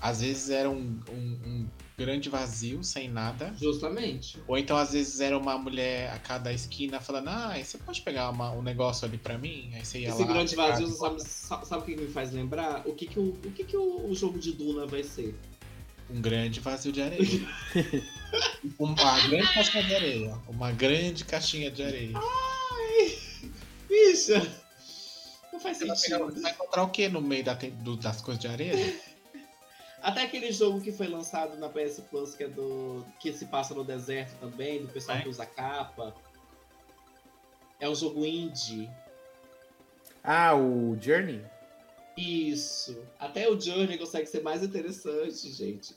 às vezes era um, um- um grande vazio sem nada, Justamente. ou então às vezes era uma mulher a cada esquina falando: Ah, você pode pegar uma- um negócio ali pra mim? Aí você ia Esse lá. grande vazio, sabe, sabe, o que me faz lembrar? O que, que, o, o, que, que o, o jogo de Duna vai ser? Um grande vazio de areia. [laughs] uma grande caixinha de areia. Uma grande caixinha de areia. Bicha! Não faz Você vai, pegar- sentido. você vai encontrar o que no meio da do- das coisas de areia? Até aquele jogo que foi lançado na PS Plus, que é do. que se passa no deserto também, do pessoal É. que usa capa. É um jogo indie. Ah, o Journey? Isso. Até o Journey consegue ser mais interessante, gente.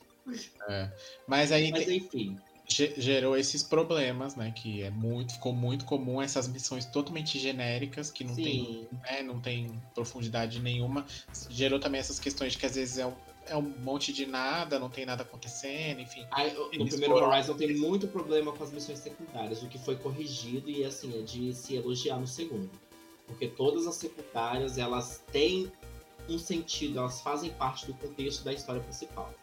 Mas aí Mas tem- enfim. ge- gerou esses problemas, né? Que é muito, ficou muito comum essas missões totalmente genéricas, que não tem, Sim. né, não tem profundidade nenhuma. Gerou também essas questões de que às vezes é um, é um monte de nada, não tem nada acontecendo, enfim. Aí, no primeiro foram- Horizon tem muito problema com as missões secundárias, o que foi corrigido e assim, é de se elogiar no segundo. Porque todas as secundárias, elas têm um sentido, elas fazem parte do contexto da história principal.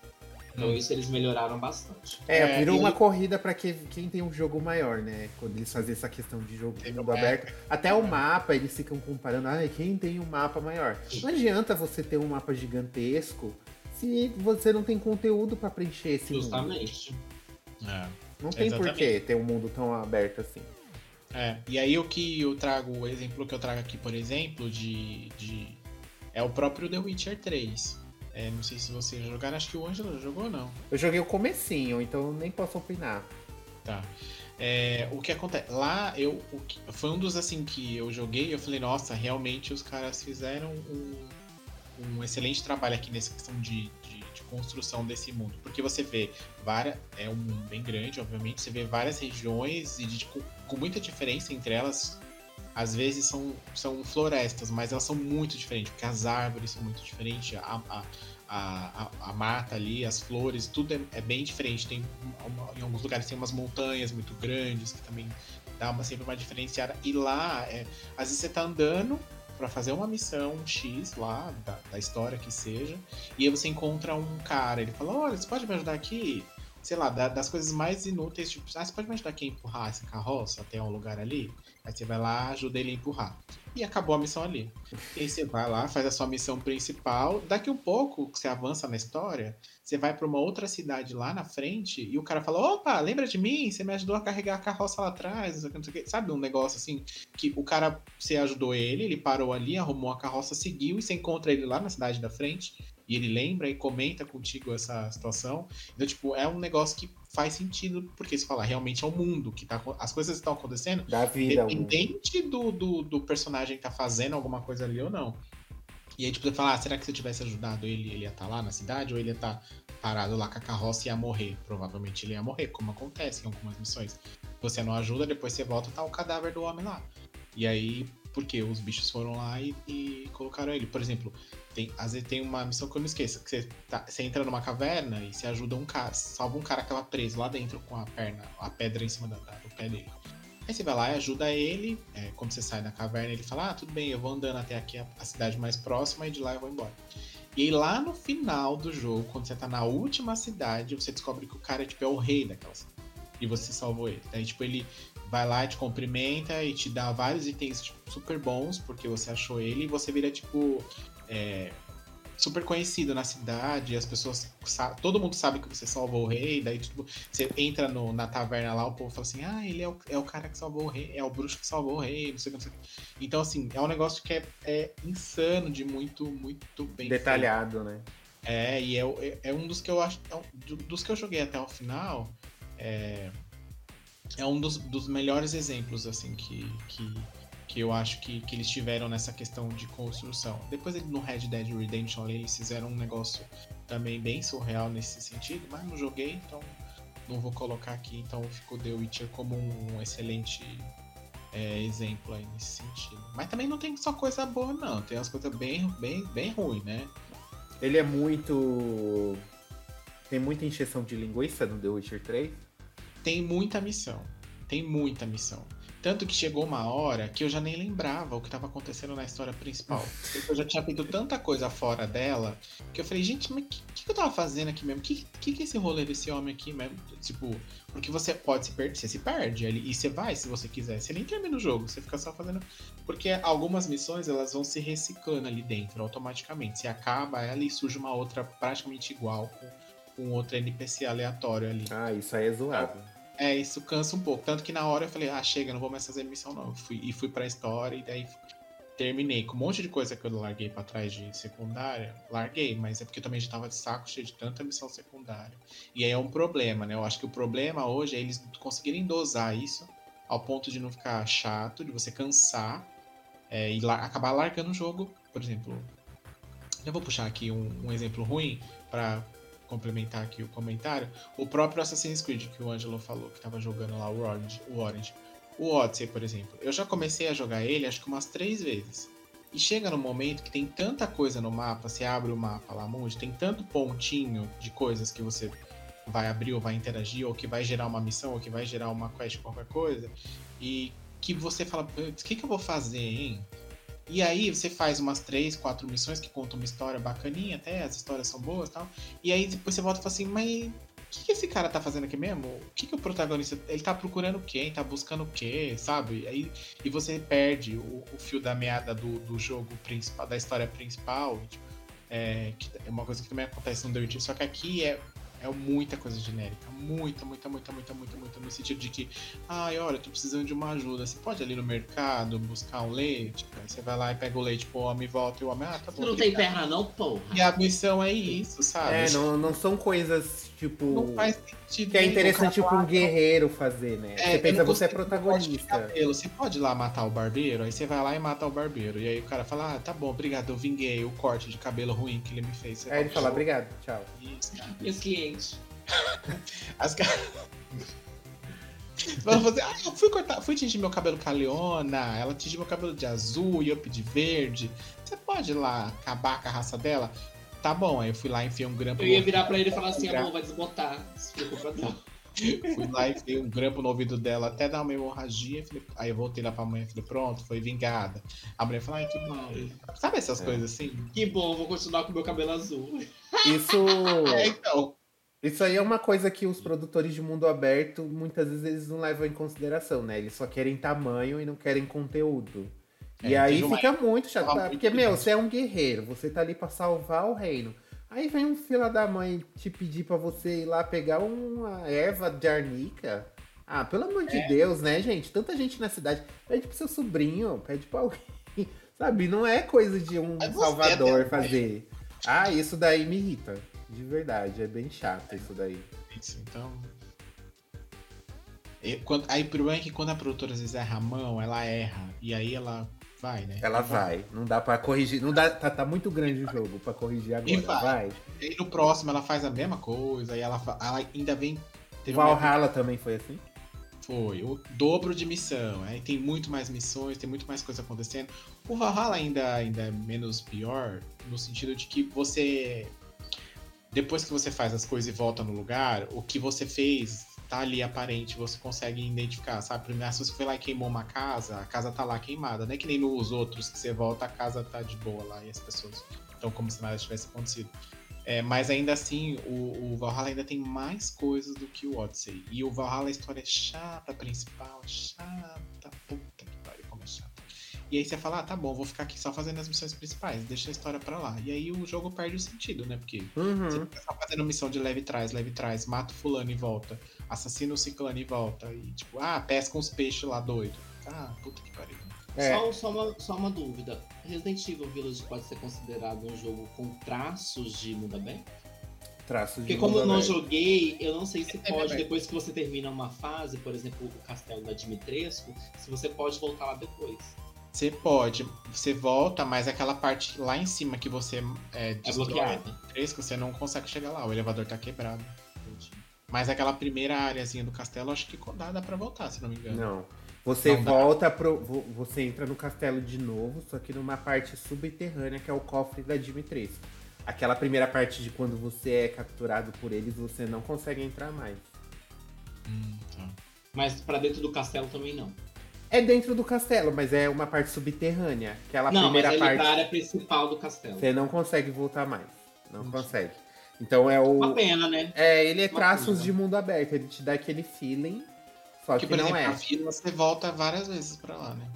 Então Hum. isso eles melhoraram bastante. É, É, virou e- uma corrida pra que, quem tem um jogo maior, né? Quando eles fazem essa questão de jogo Tem mundo um- aberto. Até o mapa, eles ficam comparando, ah, quem tem um mapa maior. Não adianta você ter um mapa gigantesco se você não tem conteúdo pra preencher esse mundo. Justamente. É. Não tem Exatamente. porquê ter um mundo tão aberto assim. É, e aí o que eu trago, o exemplo que eu trago aqui, por exemplo, de. de é o próprio The Witcher 3. É, não sei se vocês jogaram, acho que o Ângelo jogou ou não. Eu joguei o comecinho, então nem posso opinar. Tá. É, o que acontece? Lá eu. Que, foi um dos assim que eu joguei, eu falei, nossa, realmente os caras fizeram um, um excelente trabalho aqui nessa questão de, de, de, construção desse mundo. Porque você vê várias. É um mundo bem grande, obviamente, você vê várias regiões e de, com, com muita diferença entre elas. Às vezes são, são florestas, mas elas são muito diferentes, porque as árvores são muito diferentes, a, a, a, a, a, mata ali, as flores, tudo é, é, bem diferente. Tem em alguns lugares tem umas montanhas muito grandes que também dá uma sempre uma diferenciada. E lá, é, às vezes você tá andando para fazer uma missão X lá, da, da, história que seja, e aí você encontra um cara, ele fala, olha, você pode me ajudar aqui? Sei lá, da, das coisas mais inúteis, tipo, ah, você pode me ajudar aqui a empurrar essa carroça até um lugar ali? Aí você vai lá, ajuda ele a empurrar e acabou a missão ali. E aí você vai lá, faz a sua missão principal. Daqui um pouco, você avança na história, você vai para uma outra cidade lá na frente e o cara fala: opa, lembra de mim? Você me ajudou a carregar a carroça lá atrás, não sei o que, não sei o que. Sabe um negócio assim? Que o cara, você ajudou ele, ele parou ali, arrumou a carroça, seguiu e você encontra ele lá na cidade da frente e ele lembra e comenta contigo essa situação. Então, tipo, é um negócio que faz sentido, porque se falar realmente é o mundo que tá. As coisas estão acontecendo. Da vida. Independente do, do, do, personagem tá fazendo alguma coisa ali ou não. E aí, tipo, você fala, ah, será que se eu tivesse ajudado ele, ele ia estar tá lá na cidade? Ou ele ia estar tá parado lá com a carroça e ia morrer? Provavelmente ele ia morrer, como acontece em algumas missões. Você não ajuda, depois você volta tá o cadáver do homem lá. E aí, porque os bichos foram lá e, e colocaram ele. Por exemplo, tem, às vezes tem uma missão que eu não esqueço, que você, tá, você entra numa caverna e você ajuda um cara, salva um cara que tava preso lá dentro com a perna, a pedra em cima da, do pé dele. Aí você vai lá e ajuda ele, é, quando você sai da caverna, ele fala, ah, tudo bem, eu vou andando até aqui a, a cidade mais próxima e de lá eu vou embora. E lá no final do jogo, quando você tá na última cidade, você descobre que o cara tipo, é o rei daquela cidade. E você salvou ele. Daí, tipo, ele vai lá, te cumprimenta e te dá vários itens tipo, super bons, porque você achou ele, e você vira, tipo, é, super conhecido na cidade, as pessoas todo mundo sabe que você salvou o rei, daí tipo, você entra no, na taverna lá, o povo fala assim, ah, ele é o, é o cara que salvou o rei, é o bruxo que salvou o rei, não sei, não sei. Então, assim, é um negócio que é, é insano de muito, muito bem Detalhado, feito. né? É, e é, é, é, um dos que eu acho, é um, dos que eu joguei até o final, é, é um dos, dos melhores exemplos, assim, que, que que eu acho que, que eles tiveram nessa questão de construção. Depois no Red Dead Redemption eles fizeram um negócio também bem surreal nesse sentido, mas não joguei, então não vou colocar aqui, então ficou The Witcher como um excelente é, exemplo aí nesse sentido. Mas também não tem só coisa boa, não. Tem umas coisas bem, bem, bem ruins, né? Ele é muito. Tem muita encheção de linguiça no The Witcher 3? Tem muita missão. Tem muita missão. Tanto que chegou uma hora que eu já nem lembrava o que estava acontecendo na história principal. [laughs] Eu já tinha feito tanta coisa fora dela que eu falei, gente, mas o que, que, eu tava fazendo aqui mesmo? O que, que, que é esse rolê desse homem aqui mesmo? Tipo, porque você pode se perder, você se perde e você vai se você quiser. Você nem termina o jogo, você fica só fazendo. Porque algumas missões elas vão se reciclando ali dentro automaticamente. Você acaba ela e surge uma outra praticamente igual com, com outro NPC aleatório ali. Ah, isso aí é zoado. É, isso cansa um pouco. Tanto que na hora eu falei, ah, chega, não vou mais fazer missão não. fui, e fui pra história e daí terminei. Com um monte de coisa que eu larguei para trás de secundária, larguei, mas é porque eu também já tava de saco cheio de tanta missão secundária. E aí é um problema, né? Eu acho que o problema hoje é eles conseguirem dosar isso ao ponto de não ficar chato, de você cansar é, e la acabar largando o jogo. Por exemplo, eu vou puxar aqui um, um exemplo ruim para complementar aqui o comentário, o próprio Assassin's Creed que o Angelo falou, que estava jogando lá o Orange, o Orange. O Odyssey, por exemplo, eu já comecei a jogar ele acho que umas três vezes. E chega no momento que tem tanta coisa no mapa, você abre o mapa lá, onde tem tanto pontinho de coisas que você vai abrir ou vai interagir, ou que vai gerar uma missão, ou que vai gerar uma quest, qualquer coisa, e que você fala, o que, que eu vou fazer, hein? E aí você faz umas três, quatro missões que contam uma história bacaninha até, as histórias são boas e tal. E aí depois você volta e fala assim, mas o que, que esse cara tá fazendo aqui mesmo? O que, que o protagonista. Ele tá procurando quem? Tá buscando o quê? Sabe? Aí, e você perde o, o fio da meada do, do jogo principal, da história principal. Tipo, é, que é uma coisa que também acontece no The Witcher, só que aqui é É muita coisa genérica. Muita, muita, muita, muita, muita, muita. No sentido de que, ai, olha, tô precisando de uma ajuda. Você pode ir ali no mercado buscar um leite? Aí você vai lá e pega o leite pro homem e volta e o homem, ah, tá bom. Você não tem obrigado. perna, não, porra. E a missão é isso, sabe? É, não, não são coisas, tipo. Não faz sentido. Que é interessante O cara pra um guerreiro fazer, né? É, você pensa, você é protagonista. cabelo. Você pode ir lá matar o barbeiro, aí você vai lá e mata o barbeiro. E aí o cara fala, ah, tá bom, obrigado, eu vinguei o corte de cabelo ruim que ele me fez. Você Aí ele fala, "Show." obrigado, tchau. Isso, cara. E os clientes? [laughs] As caras. Vamos fazer. Ah, eu fui cortar, fui tingir meu cabelo com a Leona, ela tingiu meu cabelo de azul e eu pedi verde. Você pode ir lá acabar com a raça dela? Tá bom, aí eu fui lá e enfiei um grampo Eu ia virar pra ele e falar assim, Gra- amor, vai desbotar. Se preocupa não. Fui lá e enfiei um grampo no ouvido dela até dar uma hemorragia. Falei, aí eu voltei lá pra mãe e falei, pronto, foi vingada. A mulher falou, ai, que bom. Sabe essas É. coisas assim? Que bom, vou continuar com meu cabelo azul. Isso. [laughs] É, então. Isso aí é uma coisa que os produtores de mundo aberto, muitas vezes, eles não levam em consideração, né? Eles só querem tamanho e não querem conteúdo. E É, aí teve uma fica muito chato. tava Porque, meu, você é um guerreiro, você tá ali pra salvar o reino. Aí vem um fila da mãe te pedir pra você ir lá pegar uma erva de arnica. Ah, pelo amor É. de Deus, né, gente? Tanta gente na cidade. Pede pro seu sobrinho, pede pra alguém. [laughs] Sabe? Não é coisa de um salvador fazer. Ah, isso daí me irrita. De verdade, é bem chato isso daí. Então. E quando- aí o problema é que quando a produtora às vezes erra a mão, ela erra. E aí ela vai, né? Ela vai, não dá pra corrigir. Não dá, tá, tá muito grande o jogo pra corrigir agora. E vai. Vai. E aí no próximo ela faz a mesma coisa, e ela, ela ainda vem. Teve uma Valhalla também foi assim? Foi, o dobro de missão. Aí tem muito mais missões, tem muito mais coisa acontecendo. O Valhalla ainda, ainda é menos pior, no sentido de que você. Depois que você faz as coisas e volta no lugar, o que você fez tá ali aparente, você consegue identificar, sabe? Primeiro, se você foi lá e queimou uma casa, a casa tá lá queimada. Não é que nem nos outros que você volta, a casa tá de boa lá e as pessoas estão como se nada tivesse acontecido. É, mas ainda assim, o, o Valhalla ainda tem mais coisas do que o Odyssey. E o Valhalla, a história é chata, a principal, é chata, puta que pariu, como é chata. E aí você fala, ah, tá bom, vou ficar aqui só fazendo as missões principais, deixa a história pra lá. E aí o jogo perde o sentido, né? Porque você Uhum. fica só fazendo missão de leve trás, leve trás, mata o fulano e volta, assassina o ciclano e volta. E tipo, ah, pesca uns peixes lá doido. Ah, puta que pariu. É. Só, só, uma, só uma dúvida. Resident Evil Village pode ser considerado um jogo com traços de mundo aberto? Traços de Porque como eu não joguei, eu não sei se É pode, verdade. depois que você termina uma fase, por exemplo, o castelo da Dimitrescu, se você pode voltar lá depois. Você pode, você volta, mas aquela parte lá em cima que você é, É bloqueada. fresco, você não consegue chegar lá, o elevador tá quebrado. Mas aquela primeira áreazinha do castelo, acho que dá, dá pra voltar, se não me engano. Não. Você Não dá. volta pro. vo- Você entra no castelo de novo, só que numa parte subterrânea, que é o cofre da Dimitrescu. Aquela primeira parte de quando você é capturado por eles, você não consegue entrar mais. Hum, tá. Mas pra dentro do castelo também não. É dentro do castelo, mas é uma parte subterrânea. Aquela não, mas primeira ele parte. pra área principal do castelo. Você não consegue voltar mais. Não consegue. Então é o. Uma pena, né? É, ele é Uma traços pena. de mundo aberto. Ele te dá aquele feeling. Só Porque, que por não exemplo, é. a vila você volta várias vezes pra lá, né?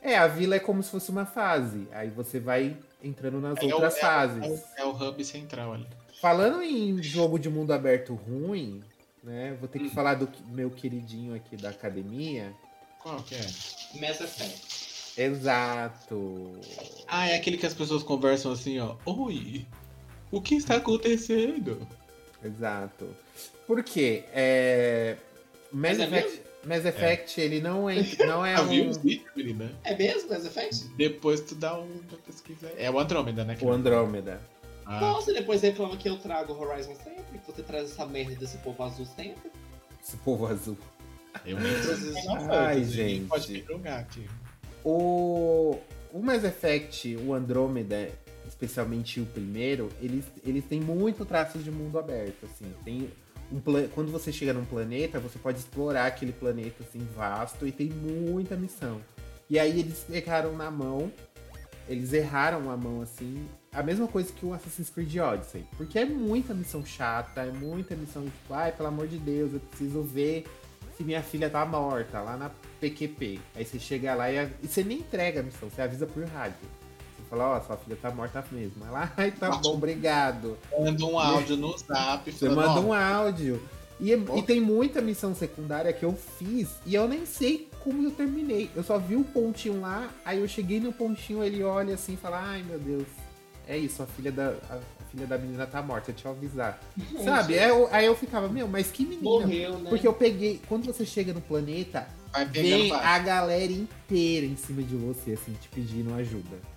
É, a vila é como se fosse uma fase. Aí você vai entrando nas É o- outras é fases. É o, é o hub central ali. Falando em jogo de mundo aberto ruim, né? Vou ter que Hum. falar do que- meu queridinho aqui da academia. Qual que é? Mass Effect. Exato. Ah, é aquele que as pessoas conversam assim, ó. Oi, o que está acontecendo? Exato. Por quê? É... Mass Mas é Effect, Mass Effect ele não é, [laughs] não é Ah, viu um... vídeos, menina? É mesmo Mass Effect? Depois tu dá uma pesquisa. É o Andrômeda, né? o Andrômeda. Ah, Nossa, depois reclama que eu trago Horizon sempre, que você traz essa merda desse povo azul sempre. Esse povo azul. eu nem sei. Ai, gente. Pode me jogar aqui. O, o Mass Effect, o Andrômeda, especialmente o primeiro, eles, eles têm muito traços de mundo aberto, assim. Tem um Quando você chega num planeta, você pode explorar aquele planeta, assim, vasto, e tem muita missão. E aí eles pegaram na mão, eles erraram a mão, assim, a mesma coisa que o Assassin's Creed Odyssey. Porque é muita missão chata, é muita missão, tipo, ai, pelo amor de Deus, eu preciso ver se minha filha tá morta lá na PQP. Aí você chega lá e, e você nem entrega a missão, você avisa por rádio. Você fala, ó, sua filha tá morta mesmo. Ela, [laughs] ai, tá bom, obrigado. Manda um áudio no zap. Você manda um áudio. E, e, tem muita missão secundária que eu fiz e eu nem sei como eu terminei. Eu só vi o pontinho lá, aí eu cheguei no pontinho, ele olha assim e fala, ai meu Deus, é isso, a filha da, a filha da menina tá morta, deixa eu avisar. Sabe? Aí eu, aí eu ficava, meu, mas que menina? Morreu, né? Porque eu peguei, quando você chega no planeta, vem a galera inteira em cima de você, assim, te pedindo ajuda.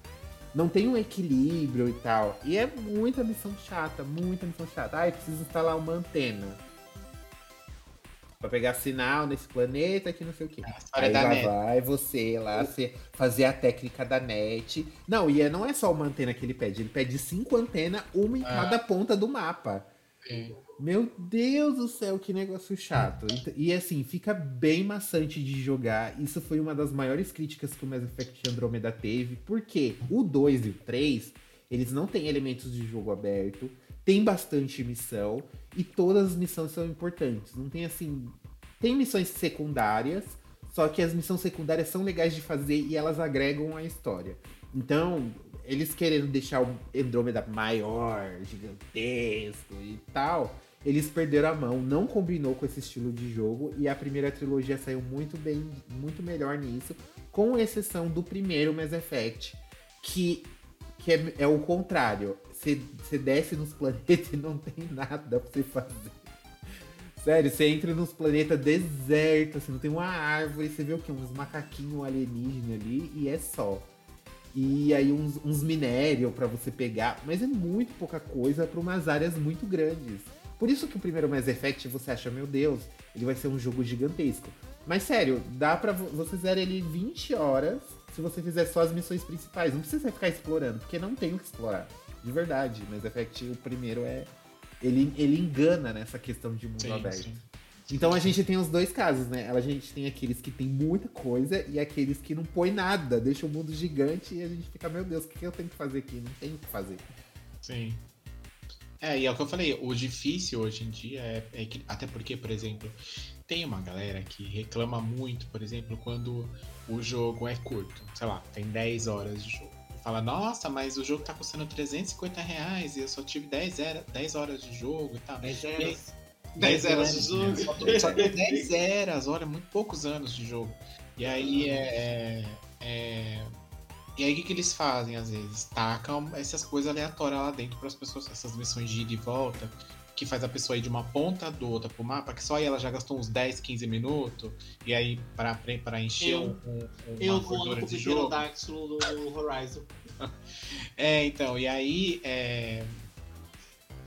Não tem um equilíbrio e tal. E é muita missão chata, muita missão chata. Ai, preciso instalar uma antena pra pegar sinal nesse planeta que não sei o quê. Aí lá net. vai você lá você fazer a técnica da net. Não, e é, não é só uma antena que ele pede, ele pede cinco antenas, uma em ah. cada ponta do mapa. Sim. Meu Deus do céu, que negócio chato. E, assim, fica bem maçante de jogar. Isso foi uma das maiores críticas que o Mass Effect Andromeda teve. Porque o 2 e o 3, eles não têm elementos de jogo aberto tem bastante missão e todas as missões são importantes. Não tem assim. Tem missões secundárias, só que as missões secundárias são legais de fazer e elas agregam a história. Então, eles querendo deixar o Andrômeda maior, gigantesco e tal, eles perderam a mão, não combinou com esse estilo de jogo e a primeira trilogia saiu muito bem, muito melhor nisso, com exceção do primeiro Mass Effect, que, que é, é o contrário. Você desce nos planetas e não tem nada pra você fazer. Sério, você entra nos planetas desertos, assim, não tem uma árvore, você vê o quê? Uns macaquinhos alienígenas ali e é só. E aí uns, uns minérios para você pegar, mas é muito pouca coisa para umas áreas muito grandes. Por isso que o primeiro Mass Effect você acha, meu Deus, ele vai ser um jogo gigantesco. Mas sério, dá pra você zerar ele 20 horas se você fizer só as missões principais. Não precisa ficar explorando, porque não tem o que explorar de verdade. Mas Effect, o primeiro é. Ele, ele engana nessa questão de mundo sim, aberto. Sim. Então a gente tem os dois casos, né? A gente tem aqueles que tem muita coisa e aqueles que não põe nada, deixa o mundo gigante e a gente fica, meu Deus, o que eu tenho que fazer aqui? Não tem o que fazer. Sim. É, e é o que eu falei, o difícil hoje em dia é, é que, até porque, por exemplo, tem uma galera que reclama muito, por exemplo, quando o jogo é curto. Sei lá, tem 10 horas de jogo fala, nossa, mas o jogo tá custando 350 reais e eu só tive 10, era, 10 horas de jogo e tal. 10 horas. 10 horas de jogo. Só, tem 10 horas, olha, muito poucos anos de jogo. E aí é. é, é e aí o que, que eles fazem às vezes? Tacam essas coisas aleatórias lá dentro para as pessoas, essas missões de ida e volta que faz a pessoa ir de uma ponta do outra pro mapa, que só aí ela já gastou uns 10, 15 minutos, e aí para para encher eu, um, um, eu vou no de jogo. do, do Horizon. [laughs] é, então, e aí é,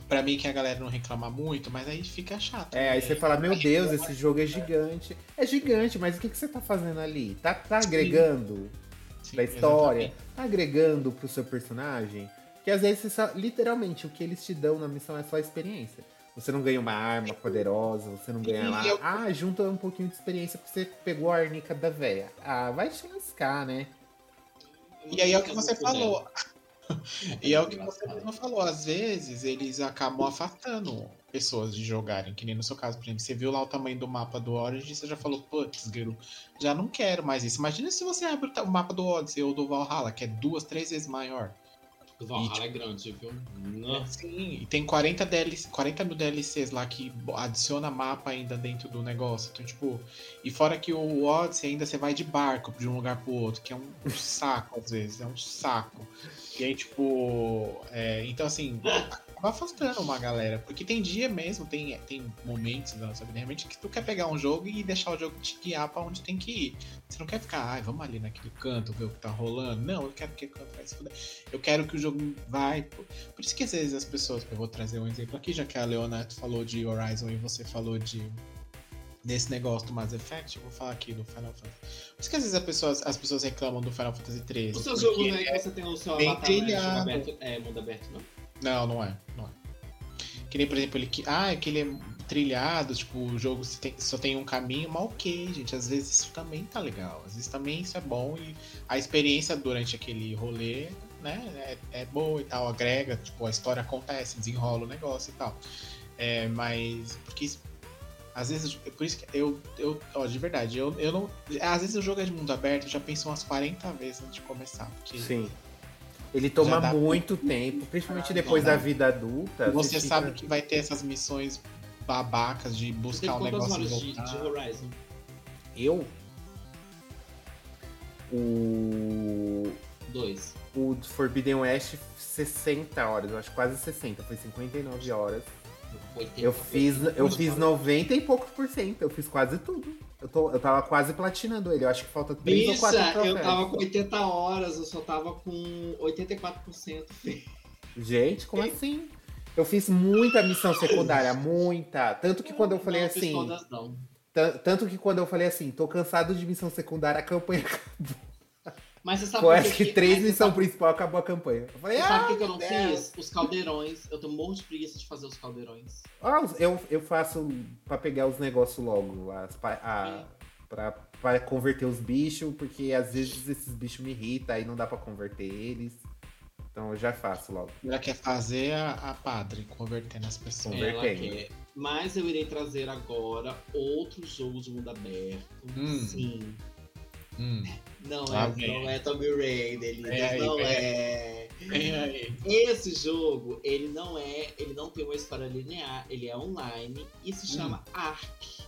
Pra mim que a galera não reclama muito, mas aí fica chato. É, né? aí você fala, meu Deus, esse jogo é gigante. É gigante, mas o que, que você tá fazendo ali? Tá, tá agregando Sim, pra história? Exatamente. Tá agregando pro seu personagem? Que às vezes, só, literalmente, o que eles te dão na missão é só a experiência. Você não ganha uma arma poderosa, você não ganha lá. Eu... Ah, junta um pouquinho de experiência porque você pegou a arnica da véia. Ah, vai te lascar, né? E aí é o que você falou. [laughs] e é o que você mesmo falou. Às vezes eles acabam afastando pessoas de jogarem, que nem no seu caso, por exemplo, você viu lá o tamanho do mapa do Origin e você já falou, putz, já não quero mais isso. Imagina se você abre o mapa do Odyssey ou do Valhalla, que é duas, três vezes maior. O Valhalla tipo, é grande, viu? Nossa. Sim, e tem 40, DLC, 40 mil DLCs lá que adiciona mapa ainda dentro do negócio. Então, tipo, e fora que o Odyssey ainda você vai de barco de um lugar pro outro, que é um saco às vezes, é um saco. E aí, tipo, é, então assim, [laughs] acaba afastando uma galera. Porque tem dia mesmo, tem, tem momentos da nossa vida realmente que tu quer pegar um jogo e deixar o jogo te guiar pra onde tem que ir. Você não quer ficar, ai, vamos ali naquele canto, ver o que tá rolando. Não, eu quero que o canto vai se fuder. Eu quero que o jogo vai. Por, por isso que às vezes as pessoas, eu vou trazer um exemplo aqui, já que a Leonardo falou de Horizon e você falou de desse negócio do Mass Effect, eu vou falar aqui do Final Fantasy. Por isso que às vezes as pessoas, as pessoas reclamam do Final Fantasy 13. O seu jogo, né, é você tem o seu avatar, né, aberto, é mundo aberto, não? Não, não é. Não é. Que nem, por exemplo, ele que. Ah, é que ele é trilhado, tipo, o jogo só tem um caminho, mas ok, gente. Às vezes isso também tá legal. Às vezes também isso é bom e a experiência durante aquele rolê, né, é, é boa e tal, agrega, tipo, a história acontece, desenrola o negócio e tal. É, mas. Porque às vezes, por isso que eu, eu ó, de verdade, eu, eu não. Às vezes o jogo é de mundo aberto, eu já penso umas 40 vezes antes de começar. Porque Sim. Ele toma muito tempo, principalmente Ah, depois da vida adulta. Você fica- sabe que vai ter essas missões babacas de Você buscar um quantas negócio horas de, de Horizon? Eu? O. Dois. O Forbidden West, 60 horas, eu acho quase 60, foi 59 horas. 80. Eu fiz, eu fiz 90 e poucos por cento, eu fiz quase tudo. Eu, tô, eu tava quase platinando ele, eu acho que falta 3 ou 4 Bicha, troféus. eu tava com 80 horas, eu só tava com 84%. Gente, como assim? Eu fiz muita missão secundária, muita. Tanto que quando eu falei não, fiz assim. todas, não. tan- Tanto que quando eu falei assim, tô cansado de missão secundária, a campanha [laughs] Mas você sabe que acho que que- três missão sabe- principal acabou a campanha. Eu falei, Você ah, sabe por que, que eu não Deus. fiz? Os caldeirões. Eu tenho um monte de preguiça de fazer os caldeirões. Ah, eu, eu faço pra pegar os negócios logo, as, a, pra, pra converter os bichos, porque às vezes esses bichos me irritam, aí não dá pra converter eles. Então eu já faço logo. Ela quer fazer a, a padre, convertendo as pessoas. Convertendo. Quer. Mas eu irei trazer agora outro jogo de mundo aberto. Hum. Sim. Hum. Não Lá é, não é Tomb Raider, Elias, não é. Esse jogo, ele não é, ele não tem uma história linear, ele é online e se chama Ark.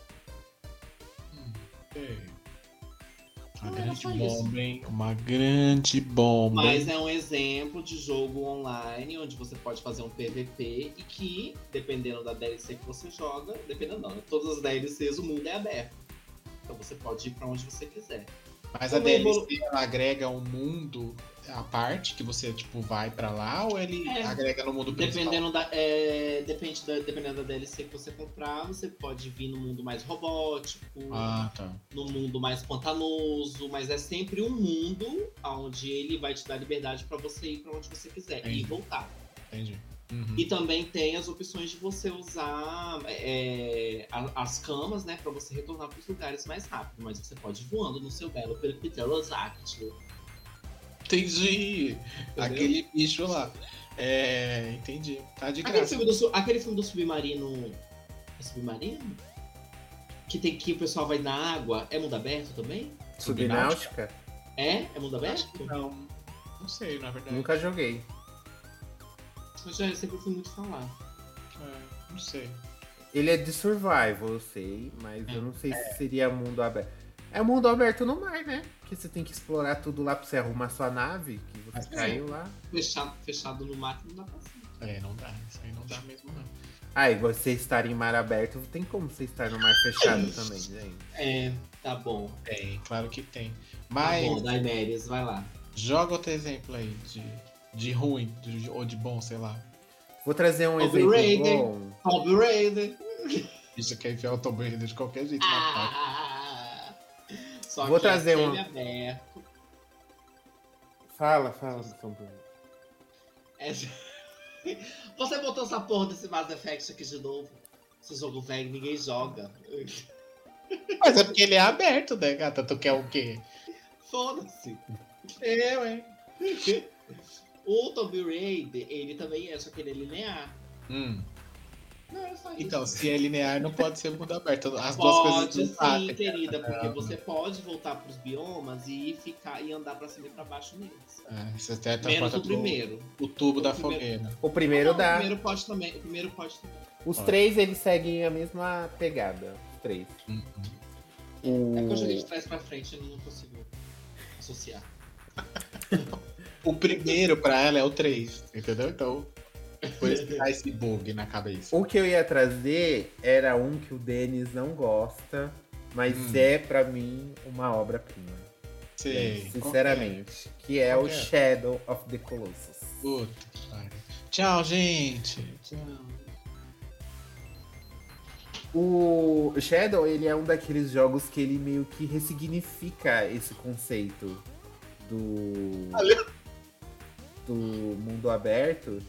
Hum. Ei. Uma Não grande bomba, hein? Uma grande bomba. Mas é um exemplo de jogo online onde você pode fazer um PVP e que, dependendo da DLC que você joga, dependendo não, né? todas as DLCs o mundo é aberto. Então você pode ir pra onde você quiser. Mas a Como vou- DLC ela agrega um mundo à parte que você tipo vai pra lá ou ele É. agrega no mundo principal? Dependendo da, é, depende da, dependendo da DLC que você comprar, você pode vir no mundo mais robótico, Ah, tá. no mundo mais pantanoso, mas é sempre um mundo onde ele vai te dar liberdade pra você ir pra onde você quiser e Entendi. voltar. Entendi. Uhum. E também tem as opções de você usar é, a- as camas, né, pra você retornar pros lugares mais rápido, mas você pode ir voando no seu belo Pterodactyl. Entendi. Aquele bicho lá. É, entendi. Tá de Aquele graça. filme, do, aquele filme do submarino. É submarino? Que tem que o pessoal vai na água. É mundo aberto também? Subnáutica? É? É mundo aberto? Não, não sei, na verdade. Nunca joguei. Eu já sempre fui muito falar. É, não sei. Ele é de survival, eu sei, mas É. eu não sei se seria mundo aberto. É mundo aberto no mar, né? Que você tem que explorar tudo lá pra você arrumar sua nave, que você Mas- caiu lá. Fechado, fechado no mato não dá pra ser. É, não dá. Isso aí não dá mesmo, não. Ah, e você estar em mar aberto, tem como você estar no mar fechado também, gente. É, tá bom. Tem, claro que tem. Tá Mas bom, Daenerys, vai lá. joga outro exemplo aí de, de ruim de- ou de bom, sei lá. Vou trazer um Tomb exemplo Raider. bom. Tomb Raider. Isso quer enfiar o Tomb Raider de qualquer jeito. Ah, só Vou que trazer é um- semi-aberto. Fala, fala, São Paulo. É... [laughs] Você botou essa porra desse Mass Effect aqui de novo. Esse jogo velho, ninguém joga. Mas é porque ele é aberto, né, gata? Tu quer o quê? Foda-se. É, ué. O Tomb Raider, ele também é, só que ele é linear. Hum. Não, é só isso. Então, se é linear, não pode ser mundo aberto. As duas coisas Pode não sim, batem. querida, porque Não. você pode voltar pros biomas e ficar e andar pra cima e pra baixo neles. É, você até Menos transporta o primeiro. o tubo O da primeiro. fogueira. O primeiro Não, dá. O primeiro pode também. O primeiro pode também. Os Pode. três eles seguem a mesma pegada. Os três. Uhum. O... É que eu joguei de trás pra frente e não consigo associar. [laughs] O primeiro pra ela é o 3, entendeu? Então, por isso que dá esse bug na cabeça. O que eu ia trazer era um que o Denis não gosta, mas Hum. é pra mim uma obra-prima. Sei. Sinceramente. Que é Qual o que é? Shadow of the Colossus. Puta que pariu. Tchau, gente. Tchau. O Shadow, ele é um daqueles jogos que ele meio que ressignifica esse conceito do Valeu. Do mundo aberto.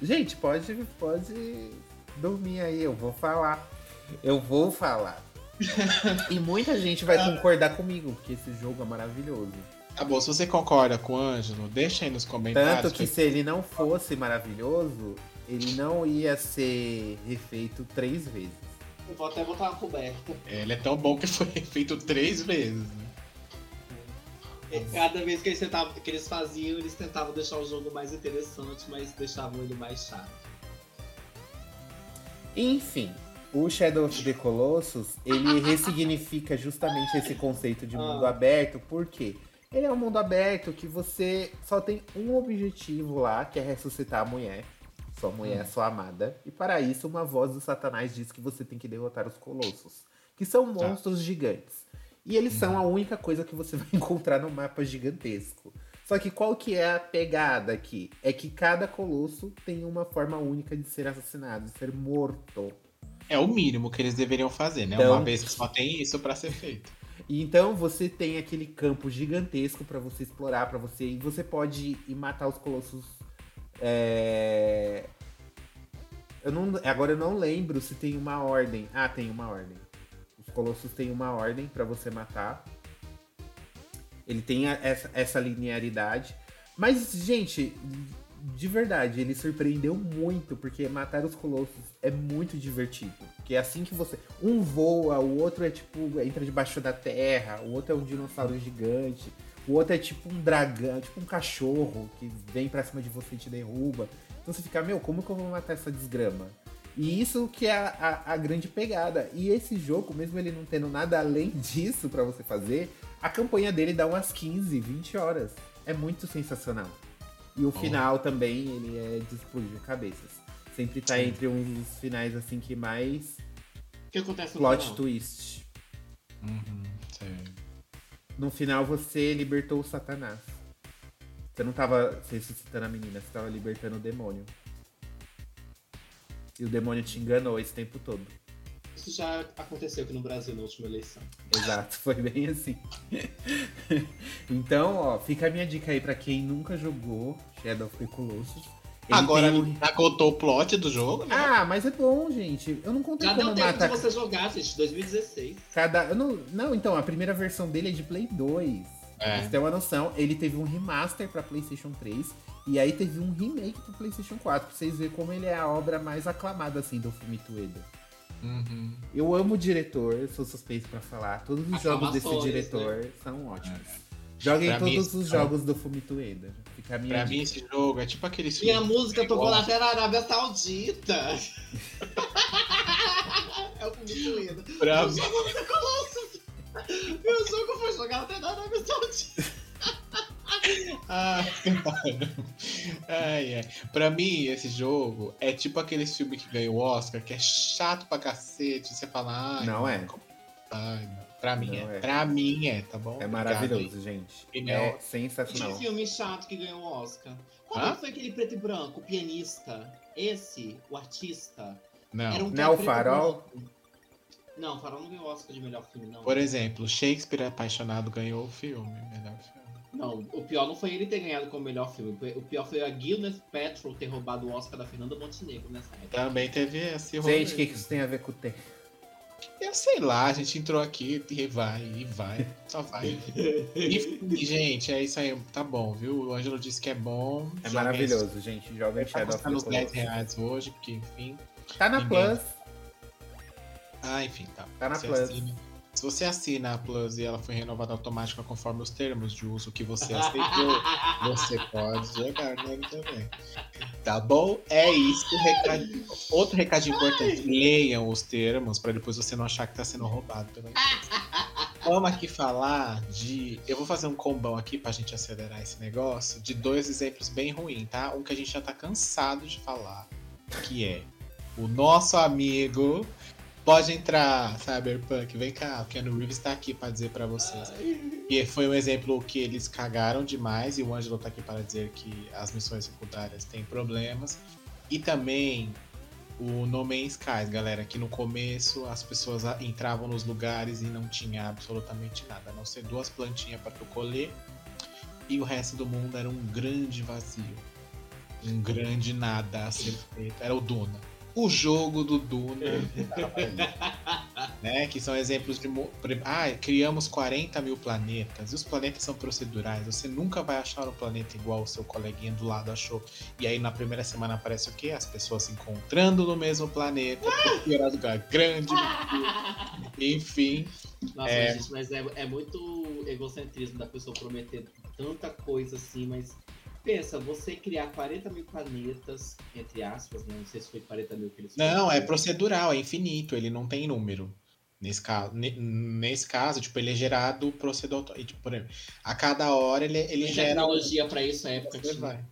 Gente, pode pode dormir aí, eu vou falar. Eu vou falar. [laughs] e muita gente vai concordar comigo, porque esse jogo é maravilhoso. Tá bom, se você concorda com o Ângelo, deixa aí nos comentários. Tanto que se ele não fosse maravilhoso, ele não ia ser refeito três vezes. Eu vou até botar uma coberta. Ele é tão bom que foi [laughs] feito três vezes. né? Cada vez que eles, tentavam, que eles faziam, eles tentavam deixar o jogo mais interessante, mas deixavam ele mais chato. Enfim, o Shadow of the Colossus, ele [laughs] ressignifica justamente esse conceito de mundo Ah. aberto, porque ele é um mundo aberto que você só tem um objetivo lá, que é ressuscitar a mulher. Sua mulher, sua amada. E para isso, uma voz do Satanás diz que você tem que derrotar os Colossos. Que são monstros gigantes. E eles são a única coisa que você [laughs] vai encontrar no mapa gigantesco. Só que qual que é a pegada aqui? É que cada colosso tem uma forma única de ser assassinado, de ser morto. É o mínimo que eles deveriam fazer, né? Então- Uma vez que só tem isso pra ser feito. E então você tem aquele campo gigantesco pra você explorar, pra você e você pode ir matar os colossos. é, Eu não, agora eu não lembro se tem uma ordem. Ah, tem uma ordem. Os colossos têm uma ordem pra você matar. Ele tem a- essa, essa linearidade. Mas, gente, de verdade, ele surpreendeu muito, porque matar os colossos é muito divertido. Porque é assim que você. Um voa, o outro é tipo. entra debaixo da terra, o outro é um dinossauro gigante, o outro é tipo um dragão, tipo um cachorro que vem pra cima de você e te derruba. Então você fica, meu, como que eu vou matar essa desgrama? E isso que é a, a- a grande pegada. E esse jogo, mesmo ele não tendo nada além disso pra você fazer, a campanha dele dá umas 15, 20 horas. É muito sensacional. E o final também, ele é de explodir cabeças. Sempre tá Sim. entre uns dos finais assim que mais O que acontece no plot final? twist. Uhum, sei. No final você libertou o Satanás. Você não tava ressuscitando a menina, você tava libertando o demônio. E o demônio te enganou esse tempo todo. Isso já aconteceu aqui no Brasil na última eleição. Exato, [laughs] foi bem assim. então, ó, fica a minha dica aí pra quem nunca jogou Shadow of the Colossus. Ele Agora tem já contou o plot do jogo, né? Ah, mas é bom, gente. Eu não contei Já como deu tempo de você jogar, gente, 2016. cada. Eu não, não, então, a primeira versão dele é de Play 2. Pra É. você ter uma noção, ele teve um remaster pra PlayStation 3 e aí teve um remake pro PlayStation 4. Pra vocês verem como ele é a obra mais aclamada assim do Fumito Ueda. Uhum. Eu amo o diretor, eu sou suspeito pra falar. Todos os jogos desse Aclamações, diretor são ótimos. Joguem Pra mim, todos os esse- jogos do Fumito Ueda. Fica a minha Pra dica. mim, esse jogo é tipo aquele Minha filme- música tocou Igual. na Terra Arábia Saudita. [laughs] é o Fumito Ueda. Pra Colossus. Meu jogo foi jogado até na Arábia Saudita. Ai, mano. Ai, ai. Pra mim, esse jogo é tipo aquele filme que ganhou o Oscar, que é chato pra cacete. Você fala, ai. Não é. como- Ai, não. Pra mim Não é. é. Pra mim é, tá bom? É Obrigado, maravilhoso, gente. E É não- Que sensacional. filme chato que ganhou o Oscar. Qual Hã? foi aquele preto e branco, o pianista? Esse, o artista? Não. Um Não é o Farol? branco. Não, o Farol não ganhou o Oscar de melhor filme, não. Por exemplo, Shakespeare Apaixonado ganhou o filme. Melhor filme. Não, o pior não foi ele ter ganhado como melhor filme. O pior foi a Gwyneth Paltrow ter roubado o Oscar da Fernanda Montenegro nessa época. Também teve esse rolê. Gente, o que, que isso tem a ver com o tempo? Eu sei lá, a gente entrou aqui e vai, e vai, só vai. [laughs] Enfim, gente, é isso aí, tá bom, viu? O Ângelo disse que é bom. É maravilhoso, gente. Joga em Tá Shadow of the uns 10 Colossus. reais hoje, porque enfim. Tá na Ninguém- Plus. Ah, enfim, tá. Tá na Você Plus. assina- se você assina a Plus e ela foi renovada automática conforme os termos de uso que você aceitou, [laughs] você pode jogar nele também. Tá bom? É isso. Recado- Outro recado importante: leiam os termos para depois você não achar que tá sendo roubado pela. [laughs] Vamos aqui falar de. Eu vou fazer um combão aqui pra gente acelerar esse negócio. De dois exemplos bem ruins, tá? Um que a gente já tá cansado de falar. Que é o nosso amigo. Pode entrar, Cyberpunk. Vem cá, o Keanu Reeves tá aqui pra dizer pra vocês. E foi um exemplo que eles cagaram demais. E o Ângelo tá aqui para dizer que as missões secundárias têm problemas. E também o No Man's Skies, galera, que no começo as pessoas entravam nos lugares e não tinha absolutamente nada, a não ser duas plantinhas para tu colher e o resto do mundo era um grande vazio. Um grande nada a ser feito. Era o Duna. O jogo do Duna. [laughs] né? Que são exemplos de. Ah, criamos 40 mil planetas. E os planetas são procedurais. Você nunca vai achar um planeta igual o seu coleguinha do lado achou. E aí na primeira semana aparece o quê? As pessoas se encontrando no mesmo planeta, porque era lugar grande, [laughs] enfim. Nossa, É. gente, mas é, é muito egocentrismo da pessoa prometer tanta coisa assim, mas pensa, você criar 40 mil planetas, entre aspas, né? Não sei se foi 40 mil que eles Não, é procedural, é infinito, ele não tem número. Nesse caso, nesse caso, tipo, ele é gerado procedural. Tipo, por exemplo, a cada hora ele, ele gera. tecnologia pra isso, a época que vai.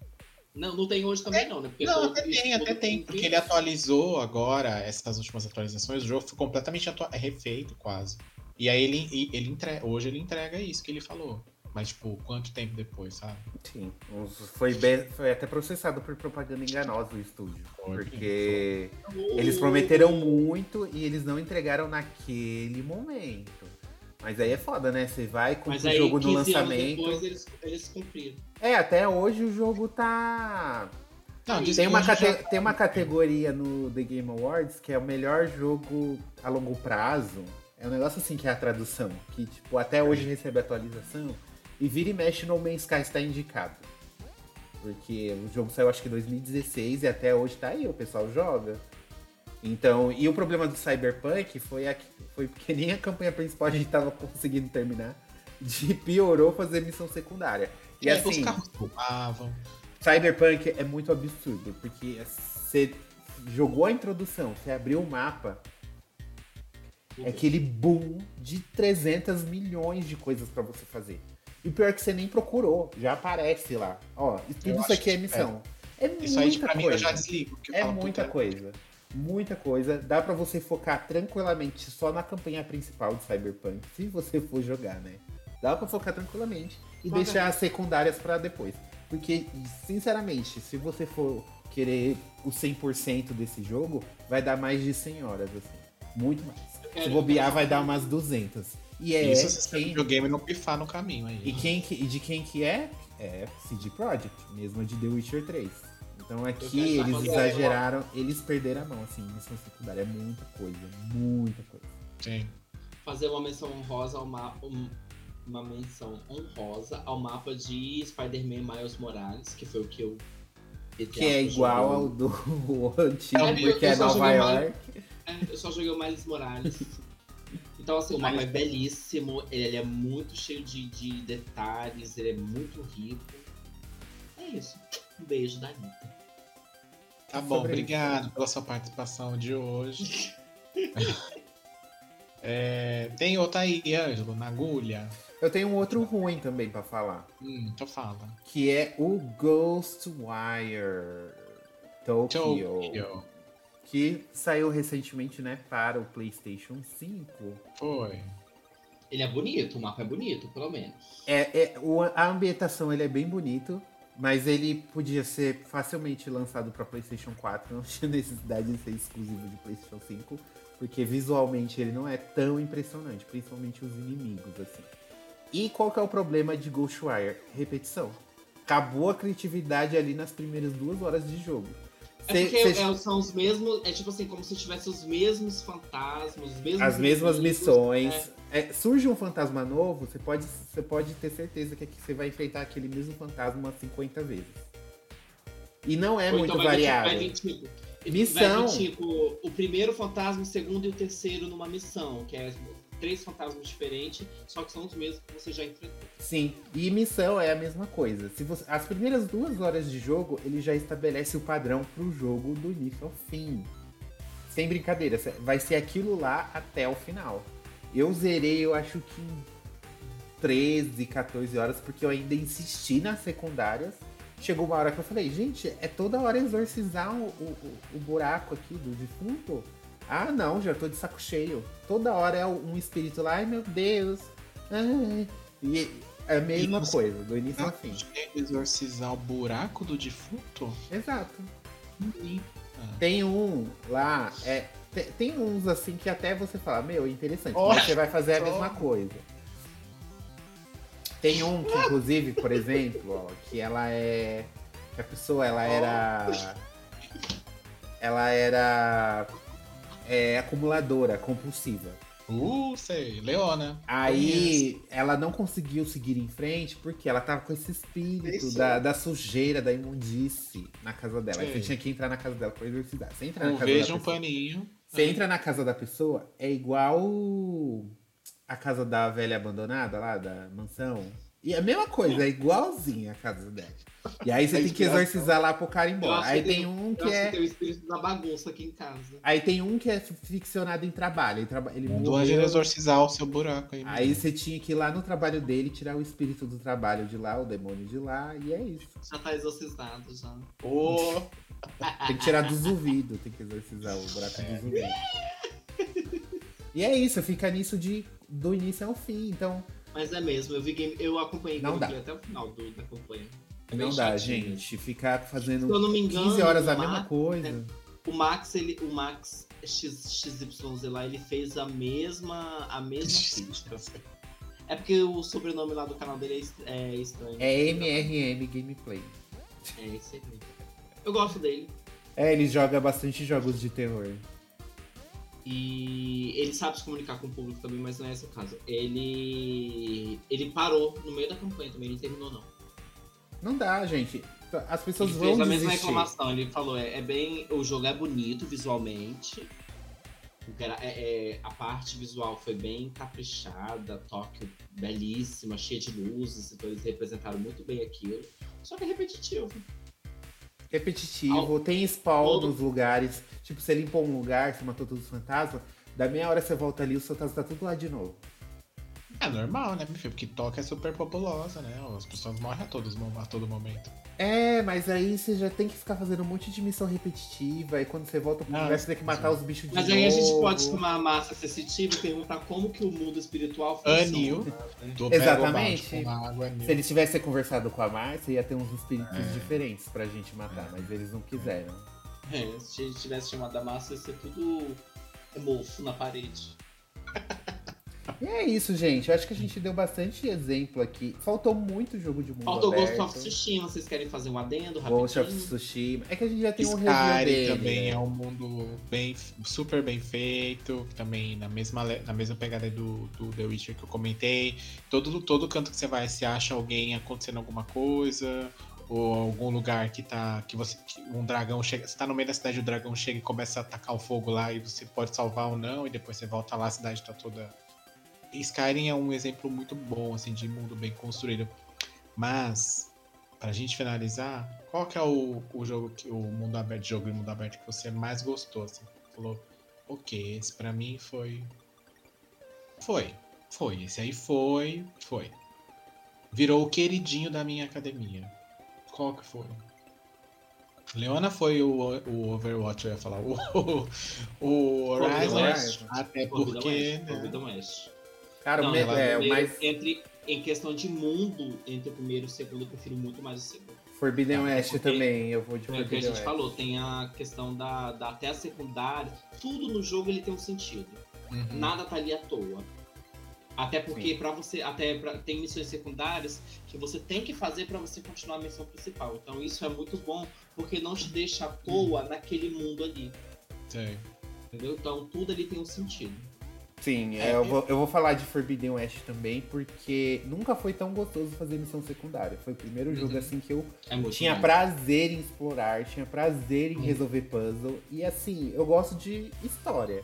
Não, não tem hoje também, não, né? Porque Não, até tem, até tem, porque ele atualizou agora, essas últimas atualizações, o jogo foi completamente atua- é refeito quase. E aí ele, ele entrega, hoje ele entrega isso que ele falou. Mas, tipo, quanto tempo depois, sabe? Sim. Foi, bem- foi até processado por propaganda enganosa o estúdio. Porque eles prometeram muito e eles não entregaram naquele momento. Mas aí é foda, né? Você vai com o jogo no 15 anos lançamento. depois, eles, eles cumpriram. É, até hoje o jogo tá. Não, Tem uma, cate- já- tem uma categoria no The Game Awards que é o melhor jogo a longo prazo. É um negócio assim que é a tradução. Que, tipo, até hoje recebe atualização. E vira e mexe No Man's Sky está indicado. Porque o jogo saiu acho que em 2016 e até hoje tá aí, o pessoal joga. Então, e o problema do Cyberpunk foi, a, foi porque nem a campanha principal a gente tava conseguindo terminar. De piorou fazer missão secundária. E É, os assim, carros roubavam. Cyberpunk é muito absurdo, porque você jogou a introdução, você abriu o mapa, é aquele boom de 300 milhões de coisas pra você fazer. E pior é que você nem procurou, já aparece lá. Ó, e tudo isso aqui é missão. É, Isso aí, pra mim, eu coisa. já desligo. eu É falo, muita coisa. Muita coisa. Dá pra você focar tranquilamente só na campanha principal de Cyberpunk, se você for jogar, né? Dá pra focar tranquilamente e Foda. deixar as secundárias pra depois. Porque, sinceramente, se você for querer o 100% desse jogo, vai dar mais de 100 horas, assim. Muito mais. Se bobear, vai dar umas 200. E é Isso se o quem... videogame não pifar no caminho aí. E, quem que- e de quem que é? É CD Projekt, mesmo de The Witcher 3. Então aqui só eles fazer- exageraram, eles perderam a mão, assim, missão secundária é muita coisa, muita coisa. Sim. fazer uma menção honrosa ao mapa. uma menção honrosa ao mapa de Spider-Man Miles Morales, que foi o que eu. Que é igual ao do [laughs] antigo, É, porque eu é Nova joguei mais- York. É, eu só joguei o Miles Morales. [laughs] Então, assim, o mapa é belíssimo, ele é muito cheio de, de detalhes, ele é muito rico. É isso. Um beijo da Anitta. Tá bom, Sobre obrigado pela sua participação de hoje. [laughs] É, tem outra aí, Ângelo, na agulha. Eu tenho um outro ruim também pra falar, Hum, então fala. que é o Ghostwire Tokyo, Tokyo. Que saiu recentemente, né, para o PlayStation 5. Foi. Ele é bonito, o mapa é bonito, pelo menos. É, é, o- a ambientação ele é bem bonito, mas ele podia ser facilmente lançado para PlayStation 4, não tinha necessidade de ser exclusivo de PlayStation 5, porque visualmente ele não é tão impressionante, principalmente os inimigos assim. E qual que é o problema de Ghostwire? Repetição. Acabou a criatividade ali nas primeiras duas horas de jogo. É Cê- porque cê- é, são os mesmos. É tipo assim, como se tivesse os mesmos fantasmas, os mesmos. as mesmas inimigos, missões. é. É, surge um fantasma novo, você pode, você pode ter certeza que você vai enfrentar aquele mesmo fantasma umas 50 vezes. E não é Ou muito então variável. vai vir, tipo, Missão. Vai vir, tipo, o primeiro fantasma, o segundo e o terceiro numa missão, que é três fantasmas diferentes, só que são os mesmos que você já enfrentou. Sim, e missão é a mesma coisa. Se você, as primeiras duas horas de jogo, ele já estabelece o padrão pro jogo do início ao fim. Sem brincadeira, vai ser aquilo lá até o final. Eu zerei, eu acho que em 13, 14 horas, porque eu ainda insisti nas secundárias. Chegou uma hora que eu falei, gente, é toda hora exorcizar o, o, o buraco aqui do defunto? Ah, não, já tô de saco cheio. Toda hora é um espírito lá, ai meu Deus. Ai. E é a mesma E coisa, do início ao Ah, fim. exorcizar o buraco do defunto? Exato. Tem um lá, é, te- tem, uns assim que até você fala, meu, interessante, Oh, você vai fazer a oh. mesma coisa. Tem um que, inclusive, por exemplo, ó, que ela é. que a pessoa ela era. Ela era. É, acumuladora, compulsiva. Uh, sei. Leona. Aí ela não conseguiu seguir em frente porque ela tava com esse espírito da, da sujeira, da imundice na casa dela. Aí Sei. Você tinha que entrar na casa dela pra exorcizar. Você entra na Não casa veja da um pessoa. paninho. Você entra na casa da pessoa, é igual. a casa da velha abandonada lá, da mansão. E é a mesma coisa, é igualzinha a casa dela. E aí você A tem que exorcizar lá pro cara ir embora. Aí que tem um que é. que tem o espírito da bagunça aqui em casa. Aí tem um que é ficcionado em trabalho. Ele, traba... ele Manda o morreu. Exorcizar o seu buraco aí. Aí menino. você tinha que ir lá no trabalho dele, tirar o espírito do trabalho de lá, o demônio de lá, e é isso. Já tá exorcizado já. Ô, [laughs] Tem que tirar dos ouvidos, tem que exorcizar o buraco É. dos ouvidos. E é isso, fica nisso de do início ao fim. Então, Mas é mesmo, eu vi game, eu acompanhei Não gameplay até o final do, da campanha. É não dá, chatinho. gente. Ficar fazendo Se eu não me engano, 15 horas a o mesma Max- coisa. O Max, ele, o Max X, XYZ lá, ele fez a mesma, a mesma [laughs] crítica. É porque o sobrenome lá do canal dele é é estranho. É MRM Gameplay. É esse aí. Eu gosto dele. É, ele joga bastante jogos de terror. E ele sabe se comunicar com o público também, mas não é esse o caso. Ele. Ele parou no meio da campanha também, ele não terminou, não. Não dá, gente. As pessoas Ele vão fez a mesma desistir. reclamação. Ele falou: é, é bem. O jogo é bonito visualmente. É- é, a parte visual foi bem caprichada, Tóquio belíssima, cheia de luzes, então eles representaram muito bem aquilo. Só que é repetitivo. Repetitivo, tem spawn Todo- nos lugares. Tipo, você limpou um lugar, você matou todos os fantasmas, da meia hora você volta ali, os fantasmas tá tudo lá de novo. É normal, né, meu filho? Porque Toca é super populosa, né? As pessoas morrem a, todos, a todo momento. É, mas aí você já tem que ficar fazendo um monte de missão repetitiva, e quando você volta pro lugar, você tem que matar os bichos de Mas novo. aí a gente pode tomar a massa sensitiva e perguntar como que o mundo espiritual funciona. Anil. né? Do Exatamente. Água, anil. Se ele tivesse conversado com a Márcia, ia ter uns espíritos É. diferentes pra gente matar, mas eles não quiseram. É, se a gente tivesse chamado a massa, ia ser tudo mofo na parede. [laughs] E é isso, gente. Eu acho que a gente deu bastante exemplo aqui. Faltou muito jogo de mundo Faltou aberto. Ghost of Tsushima, vocês querem fazer um adendo Ghost of rapidinho? Tsushima. É que a gente já tem um review Skyrim dele, também né? é um mundo bem, super bem feito, também na mesma, na mesma pegada do, do The Witcher que eu comentei. Todo, todo canto que você vai, você acha alguém acontecendo alguma coisa, ou algum lugar que tá. que você. que um dragão chega. Você tá no meio da cidade, o dragão chega e começa a atacar o fogo lá, e você pode salvar ou não, e depois você volta lá, a cidade tá toda. Skyrim é um exemplo muito bom, assim, de mundo bem construído. Mas, pra gente finalizar, qual que é o, o jogo que o mundo aberto, jogo de mundo aberto que você mais gostou? Assim, falou, ok, esse pra mim foi. Foi, foi. Esse aí foi, foi. Virou o queridinho da minha academia. Qual que foi? Leona foi o, o Overwatch, eu ia falar. [laughs] O, o, o Horizon. Horizon. Até porque. Né, Forbidden. Cara, o Não, me- ela- é, o mais entre, em questão de mundo, entre o primeiro e o segundo, eu prefiro muito mais o segundo. Forbidden Ah, West porque- também. Eu vou de É o que a Forbidden gente West. falou, tem a questão da, da até a secundária. Tudo no jogo ele tem um sentido. uhum. Nada tá ali à toa. Até porque para você, até pra, tem missões secundárias que você tem que fazer para você continuar a missão principal. Então isso é muito bom porque não te deixa à toa naquele mundo ali, Sei. entendeu? Então tudo ali tem um sentido. Sim, É, é, eu, eu- vou, eu vou falar de Forbidden West também, porque nunca foi tão gostoso fazer missão secundária. Foi o primeiro jogo Uhum. assim que eu É tinha prazer em explorar, tinha prazer em Uhum. resolver puzzle. E assim, eu gosto de história.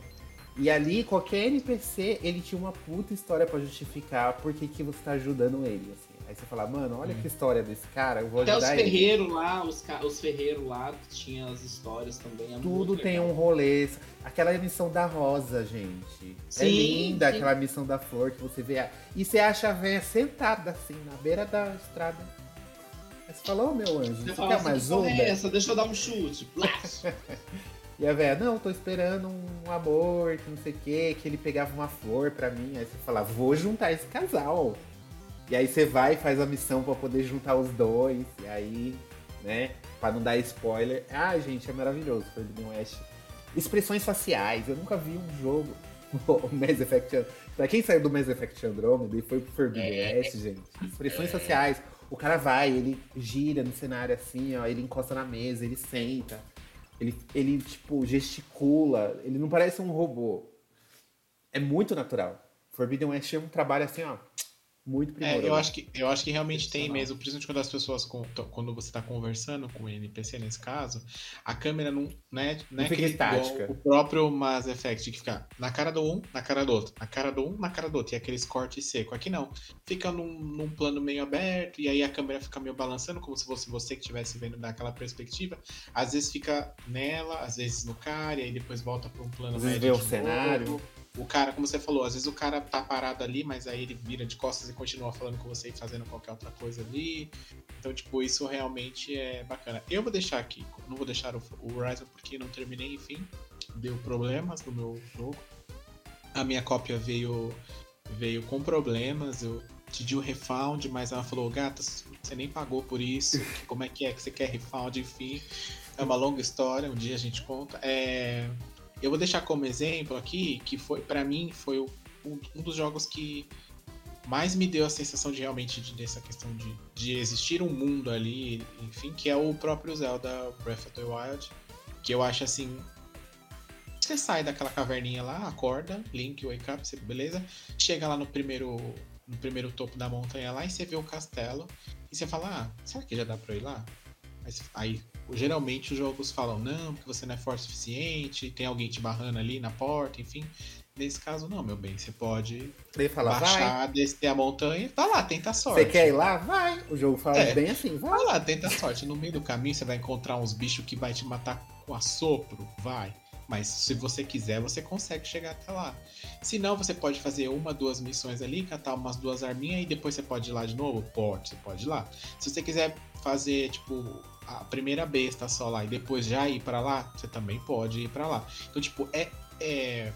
E ali, qualquer NPC, ele tinha uma puta história pra justificar por que que você tá ajudando ele, assim. Aí você fala, mano, olha Uhum. que história desse cara, eu vou Até os ajudar ele. ferreiros lá, os, os ferreiros lá que tinha as histórias também. É Tudo tem legal. um rolê. Aquela missão da rosa, gente. é Sim, linda sim. aquela missão da flor que você vê. a- E você acha a véia sentada assim, na beira da estrada. Aí você fala, ô meu anjo, Você você fala quer assim, mais uma? é essa? Deixa eu dar um chute. [laughs] E a véia, não, tô esperando um amor, que não sei o que, que ele pegava uma flor pra mim. Aí você fala, vou juntar esse casal. E aí você vai e faz a missão pra poder juntar os dois. E aí, né, pra não dar spoiler. Ah, gente, é maravilhoso Forbidden West. Expressões faciais, eu nunca vi um jogo. [laughs] O Mass Effect. Pra quem saiu do Mass Effect Andromeda e foi pro Forbidden É. West, gente. Expressões faciais. O cara vai, ele gira no cenário assim, ó, ele encosta na mesa, ele senta. Ele, ele, tipo, gesticula. Ele não parece um robô. É muito natural. Forbidden West é um trabalho assim, ó. Muito primoroso. É, eu acho que, eu acho que realmente tem mesmo, principalmente quando as pessoas, quando você está conversando com o NPC nesse caso, a câmera não, né, não, Não é fica estática. o próprio Mass Effect que fica na cara do um, na cara do outro, na cara do um, na cara do outro, e aqueles cortes secos. Aqui não, fica num, num plano meio aberto, e aí a câmera fica meio balançando, como se fosse você que estivesse vendo daquela perspectiva. Às vezes fica nela, às vezes no cara, e aí depois volta para um plano Às vezes vê o cenário. novo. O cara, como você falou, às vezes o cara tá parado ali, mas aí ele vira de costas e continua falando com você e fazendo qualquer outra coisa ali. Então, tipo, isso realmente é bacana. Eu vou deixar aqui, não vou deixar o, o Horizon porque não terminei, enfim. Deu problemas no meu jogo. A minha cópia veio, veio com problemas. Eu pedi o refund, mas ela falou, gata, você nem pagou por isso. [laughs] Como é que é que você quer refund, enfim. É uma longa história, um dia a gente conta. É, eu vou deixar como exemplo aqui que foi para mim foi o- um, dos jogos que mais me deu a sensação de realmente de, dessa questão de, de existir um mundo ali, enfim, que é o próprio Zelda Breath of the Wild, que eu acho assim, você sai daquela caverninha lá, acorda, Link, wake up, você- beleza? Chega lá no primeiro no primeiro topo da montanha lá e você vê o castelo e você fala, ah, será que já dá pra ir lá? Aí geralmente os jogos falam, não, porque você não é forte o suficiente, tem alguém te barrando ali na porta, enfim. Nesse caso, não, meu bem. Você pode fala, vai. baixar, descer a montanha, vai lá, tenta a sorte. Você quer ir lá? Vai. O jogo fala É. bem assim, vai. Vai lá, tenta a sorte. No meio do caminho você vai encontrar uns bichos que vai te matar com assopro, vai. Mas se você quiser, você consegue chegar até lá. Se não, você pode fazer uma, duas missões ali, catar umas duas arminhas e depois você pode ir lá de novo? Pode, você pode ir lá. Se você quiser fazer, tipo, a primeira besta só lá e depois já ir pra lá, você também pode ir pra lá. Então, tipo, é, é...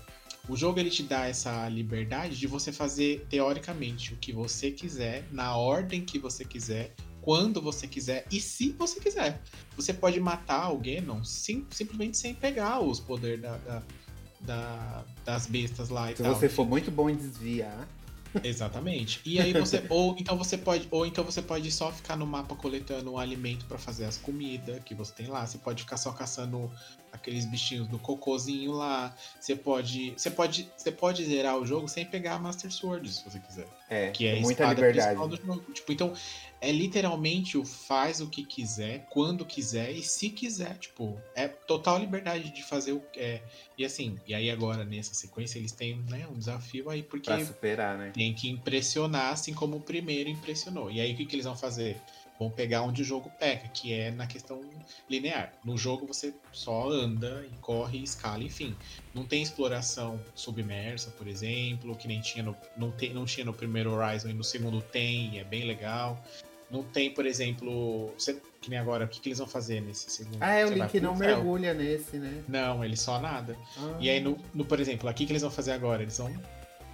O jogo ele te dá essa liberdade de você fazer teoricamente o que você quiser, na ordem que você quiser, quando você quiser e se você quiser. Você pode matar alguém, não, sim, simplesmente sem pegar os poderes da, da- da- das bestas lá e Se tal. você for muito bom em desviar. Exatamente. E aí você ou então você pode ou então você pode só ficar no mapa coletando um alimento pra fazer as comidas que você tem lá. Você pode ficar só caçando aqueles bichinhos do cocôzinho lá. Você pode você pode você pode zerar o jogo sem pegar a Master Sword se você quiser. É, Que é a muita espada liberdade. principal do jogo. Tipo, então, é literalmente o faz o que quiser, quando quiser e se quiser. Tipo, é total liberdade de fazer o que é. E assim, e aí agora nessa sequência eles têm né, um desafio aí, porque Pra superar, né? tem que impressionar assim como o primeiro impressionou. E aí o que, que eles vão fazer? Vão pegar onde o jogo peca, que é na questão linear. No jogo você só anda e corre, escala, enfim. Não tem exploração submersa, por exemplo, que nem tinha no, não, tem, não tinha no primeiro Horizon e no segundo tem, e é bem legal. Não tem, por exemplo, você- que nem agora, o que, que eles vão fazer nesse segundo? Ah, é, o Link não céu. mergulha nesse, né? Não, ele só nada. Ah. E aí, no, no, por exemplo, aqui que eles vão fazer agora? Eles vão.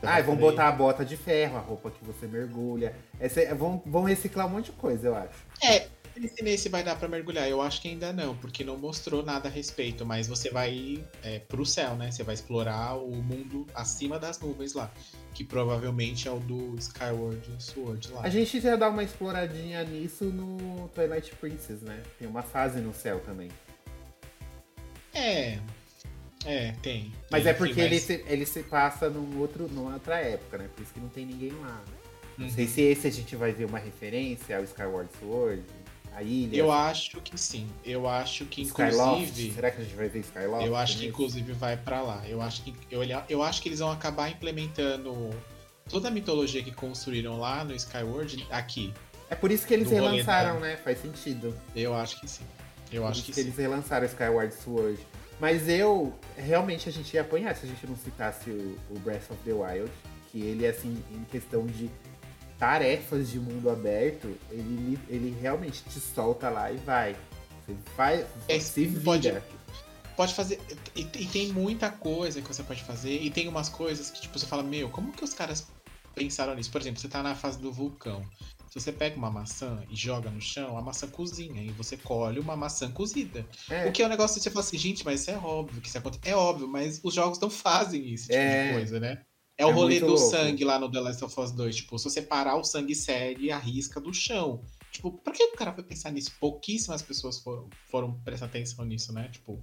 Ah, e vão botar a bota de ferro, a roupa que você mergulha. Essa- vão, vão reciclar um monte de coisa, eu acho. É, esse nesse vai dar pra mergulhar. Eu acho que ainda não, porque não mostrou nada a respeito. Mas você vai é, pro céu, né? Você vai explorar o mundo acima das nuvens lá. Que provavelmente é o do Skyward Sword lá. A gente já dá uma exploradinha nisso no Twilight Princess, né? Tem uma fase no céu também. É. É, tem. Mas Tem, é porque ele, mas- se, ele se passa num outro, numa outra época, né? Por isso que não tem ninguém lá. Não Uhum. sei se esse a gente vai ver uma referência ao Skyward Sword, a ilha. Eu acho que sim. Eu acho que, Skyloft. inclusive. Será que a gente vai ver Skyloft? Eu acho que inclusive vai pra lá. Eu acho que eu, eu acho que eles vão acabar implementando toda a mitologia que construíram lá no Skyward aqui. É por isso que eles rolê relançaram, né? Faz sentido. Eu acho que sim. Eu Por acho isso que, que sim. eles relançaram Skyward Sword. Mas eu, realmente, a gente ia apanhar se a gente não citasse o, o Breath of the Wild. Que ele, assim, em questão de tarefas de mundo aberto, ele, ele realmente te solta lá e vai. Você vai, É, se pode- vira. Pode fazer. E, e tem muita coisa que você pode fazer. E tem umas coisas que, tipo, você fala, meu, como que os caras pensaram nisso? Por exemplo, você tá na fase do vulcão. Se você pega uma maçã e joga no chão, a maçã cozinha. E você colhe uma maçã cozida. É, O que é um negócio que você fala assim, gente, mas isso é óbvio que isso acontece. É óbvio, mas os jogos não fazem isso, tipo É. de coisa, né? É o É rolê muito do louco. sangue lá no The Last of Us 2. Tipo, se você parar, o sangue segue e arrisca do chão. Tipo, pra que o cara foi pensar nisso? Pouquíssimas pessoas foram, foram prestar atenção nisso, né? Tipo,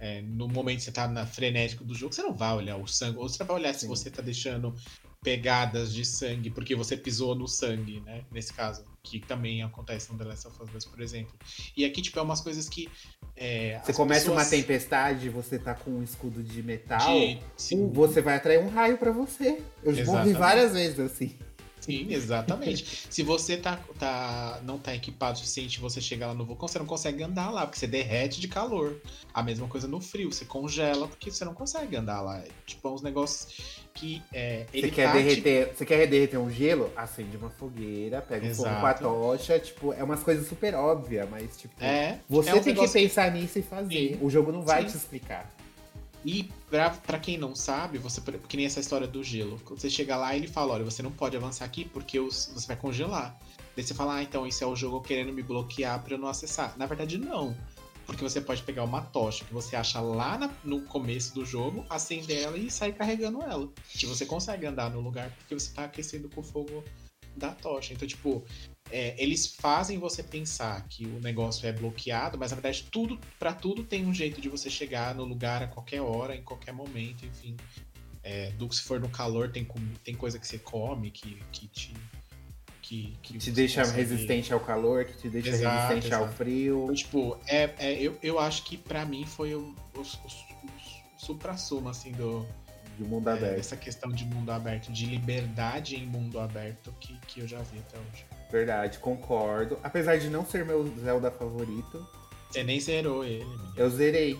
é, no momento que você tá na frenético do jogo, você não vai olhar o sangue. Ou você vai olhar se Sim. você tá deixando pegadas de sangue, porque você pisou no sangue, né? Nesse caso, que também acontece no The Last of Us 2, por exemplo. E aqui, tipo, é umas coisas que. É, você começa pessoas... uma tempestade, você tá com um escudo de metal, de... você vai atrair um raio para você. Eu Exatamente. morri várias vezes assim. Sim, exatamente. [laughs] Se você tá, tá, não tá equipado o suficiente você chegar lá no vulcão, você não consegue andar lá, porque você derrete de calor. A mesma coisa no frio, você congela porque você não consegue andar lá. É, tipo, é uns negócios que é, você quer tá derreter, Você quer derreter um gelo? Acende uma fogueira, pega um fogo com a tocha. Tipo, é umas coisas super óbvias, mas tipo, é, você é um tem que pensar nisso e fazer. Sim. O jogo não vai Sim. te explicar. E pra quem não sabe, você que nem essa história do gelo. Quando você chega lá, ele fala: olha, você não pode avançar aqui porque os, você vai congelar. Daí você fala: ah, então isso é o jogo querendo me bloquear para eu não acessar. Na verdade, não. Porque você pode pegar uma tocha que você acha lá na, no começo do jogo, acender ela e sair carregando ela. Que você consegue andar no lugar porque você tá aquecendo com o fogo da tocha. Então, tipo, é, eles fazem você pensar que o negócio é bloqueado, mas na verdade tudo para tudo tem um jeito de você chegar no lugar a qualquer hora, em qualquer momento, enfim. É, do que se for no calor tem, tem coisa que você come que, que te que, que te deixa consegue... resistente ao calor, que te deixa exato, resistente exato. ao frio. Então, tipo, é, é, eu, eu acho que para mim foi o, o, o, o supra-sumo, assim, do, de mundo é, aberto. Essa questão de mundo aberto, de liberdade em mundo aberto que, que eu já vi até hoje. Verdade, concordo. Apesar de não ser meu Zelda favorito. Você nem zerou ele, menino. Eu zerei.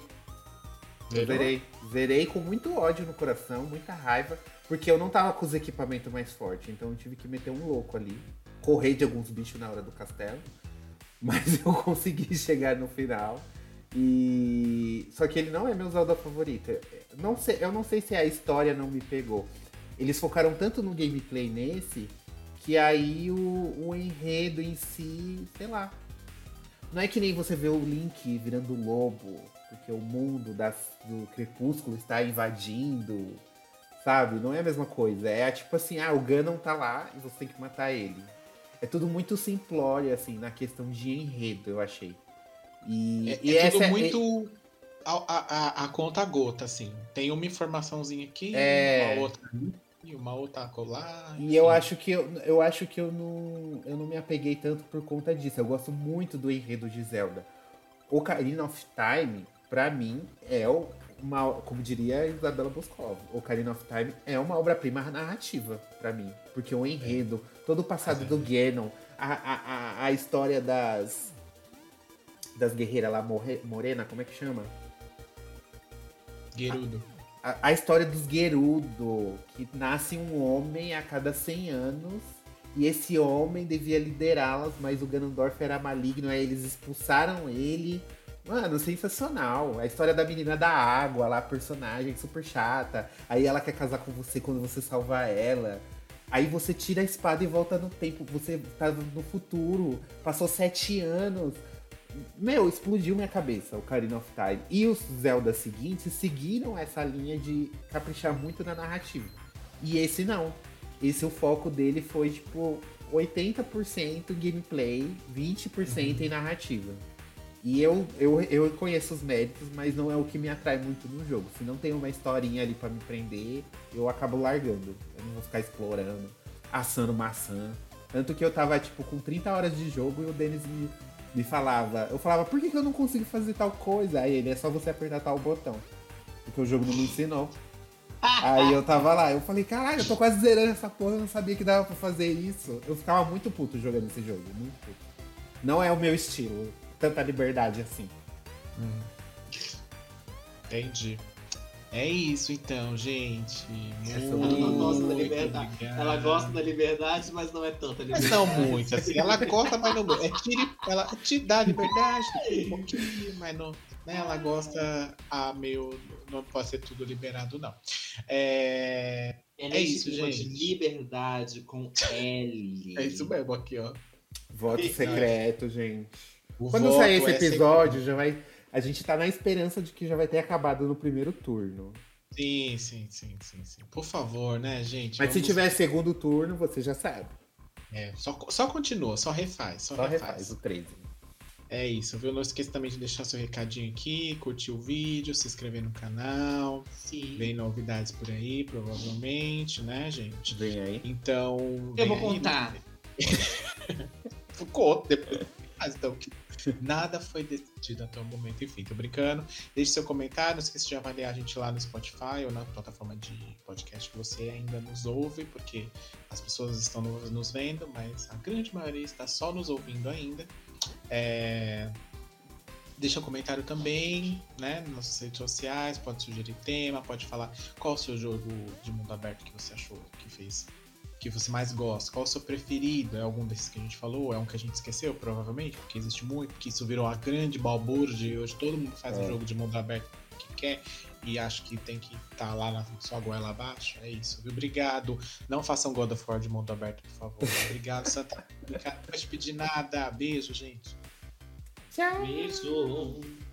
Zerou? Eu zerei. Zerei com muito ódio no coração, muita raiva, porque eu não tava com os equipamentos mais fortes, então eu tive que meter um louco ali. Correr de alguns bichos na hora do castelo. [laughs] Mas eu consegui [laughs] chegar no final. E. Só que ele não é meu Zelda favorito. Não sei, eu não sei se a história não me pegou. Eles focaram tanto no gameplay nesse que aí o, o enredo em si, sei lá. Não é que nem você vê o Link virando lobo, porque o mundo das, do Crepúsculo está invadindo, sabe? Não é a mesma coisa. É tipo assim, ah, o Ganon tá lá e você tem que matar ele. É tudo muito simplório, assim, na questão de enredo, eu achei. E, é, e é tudo é muito a, a, a, conta gota, assim. Tem uma informaçãozinha aqui, é... uma outra ali e uma outra colar. E eu acho que eu, eu acho que eu não, eu não me apeguei tanto por conta disso. Eu gosto muito do enredo de Zelda. Ocarina of Time, para mim, é uma, como diria Isabela Boscov, Ocarina of Time é uma obra-prima narrativa para mim, porque o enredo, todo o passado do Ganon, a, a, a história das das guerreiras lá, Morena, como é que chama? Gerudo a, a história dos Gerudo, que nasce um homem a cada 100 anos e esse homem devia liderá-las, mas o Ganondorf era maligno, aí eles expulsaram ele. Mano, sensacional. A história da menina da água lá, personagem super chata. Aí ela quer casar com você quando você salva ela. Aí você tira a espada e volta no tempo. Você tá no futuro. Passou sete anos. Meu, explodiu minha cabeça o Ocarina of Time. E os Zelda seguintes seguiram essa linha de caprichar muito na narrativa. E esse não. Esse o foco dele foi tipo 80% gameplay, 20% uhum. em narrativa. E eu, eu, eu conheço os méritos, mas não é o que me atrai muito no jogo. Se não tem uma historinha ali para me prender, eu acabo largando. Eu não vou ficar explorando, assando maçã. Tanto que eu tava, tipo, com 30 horas de jogo e o Denis me me falava, eu falava, por que, que eu não consigo fazer tal coisa? Aí ele, é só você apertar tal botão. Porque o jogo não me ensinou. [laughs] Aí eu tava lá, eu falei, caralho, eu tô quase zerando essa porra, eu não sabia que dava pra fazer isso. Eu ficava muito puto jogando esse jogo, muito puto. Não é o meu estilo, tanta liberdade assim. Hum. Entendi. É isso então, gente. ela gosta da liberdade. Ela gosta da liberdade, mas não é tanta liberdade. Mas não muito, assim. Ela gosta, mas não é tire, Ela te dá liberdade, um pouquinho, mas não. Né, ela gosta a meio. Não pode ser tudo liberado, não. É, é, é isso, gente. liberdade com L. É isso mesmo aqui, ó. Voto secreto, gente. O Quando sair esse é episódio, é já vai a gente tá na esperança de que já vai ter acabado no primeiro turno. Sim, sim, sim, sim, sim. Por favor, né, gente? Mas vamos... se tiver segundo turno, você já sabe. É, só, só continua, só refaz. Só, só refaz. refaz o 13. É isso, viu? Não esqueça também de deixar seu recadinho aqui, curtir o vídeo, se inscrever no canal. Sim. Vem novidades por aí, provavelmente, né, gente? Vem aí. Então. Eu vou aí, contar. [laughs] Conto depois. Mas então, nada foi decidido até o momento. Enfim, tô brincando. Deixe seu comentário. Não esqueça de avaliar a gente lá no Spotify ou na plataforma de podcast que você ainda nos ouve, porque as pessoas estão no- nos vendo, mas a grande maioria está só nos ouvindo ainda. É, Deixa um comentário também, né? Nas nossas redes sociais, pode sugerir tema, pode falar qual o seu jogo de mundo aberto que você achou que fez que você mais gosta? Qual o seu preferido? É algum desses que a gente falou? É um que a gente esqueceu, provavelmente, porque existe muito, porque isso virou a grande balbúrdia e hoje todo mundo faz É. um jogo de mundo aberto que quer e acha que tem que estar lá na sua goela abaixo. É isso, viu? Obrigado. Não façam God of War de mundo aberto, por favor. Obrigado, Santa. [laughs] Obrigado. Não vou te pedir nada. Beijo, gente. Tchau. Beijo.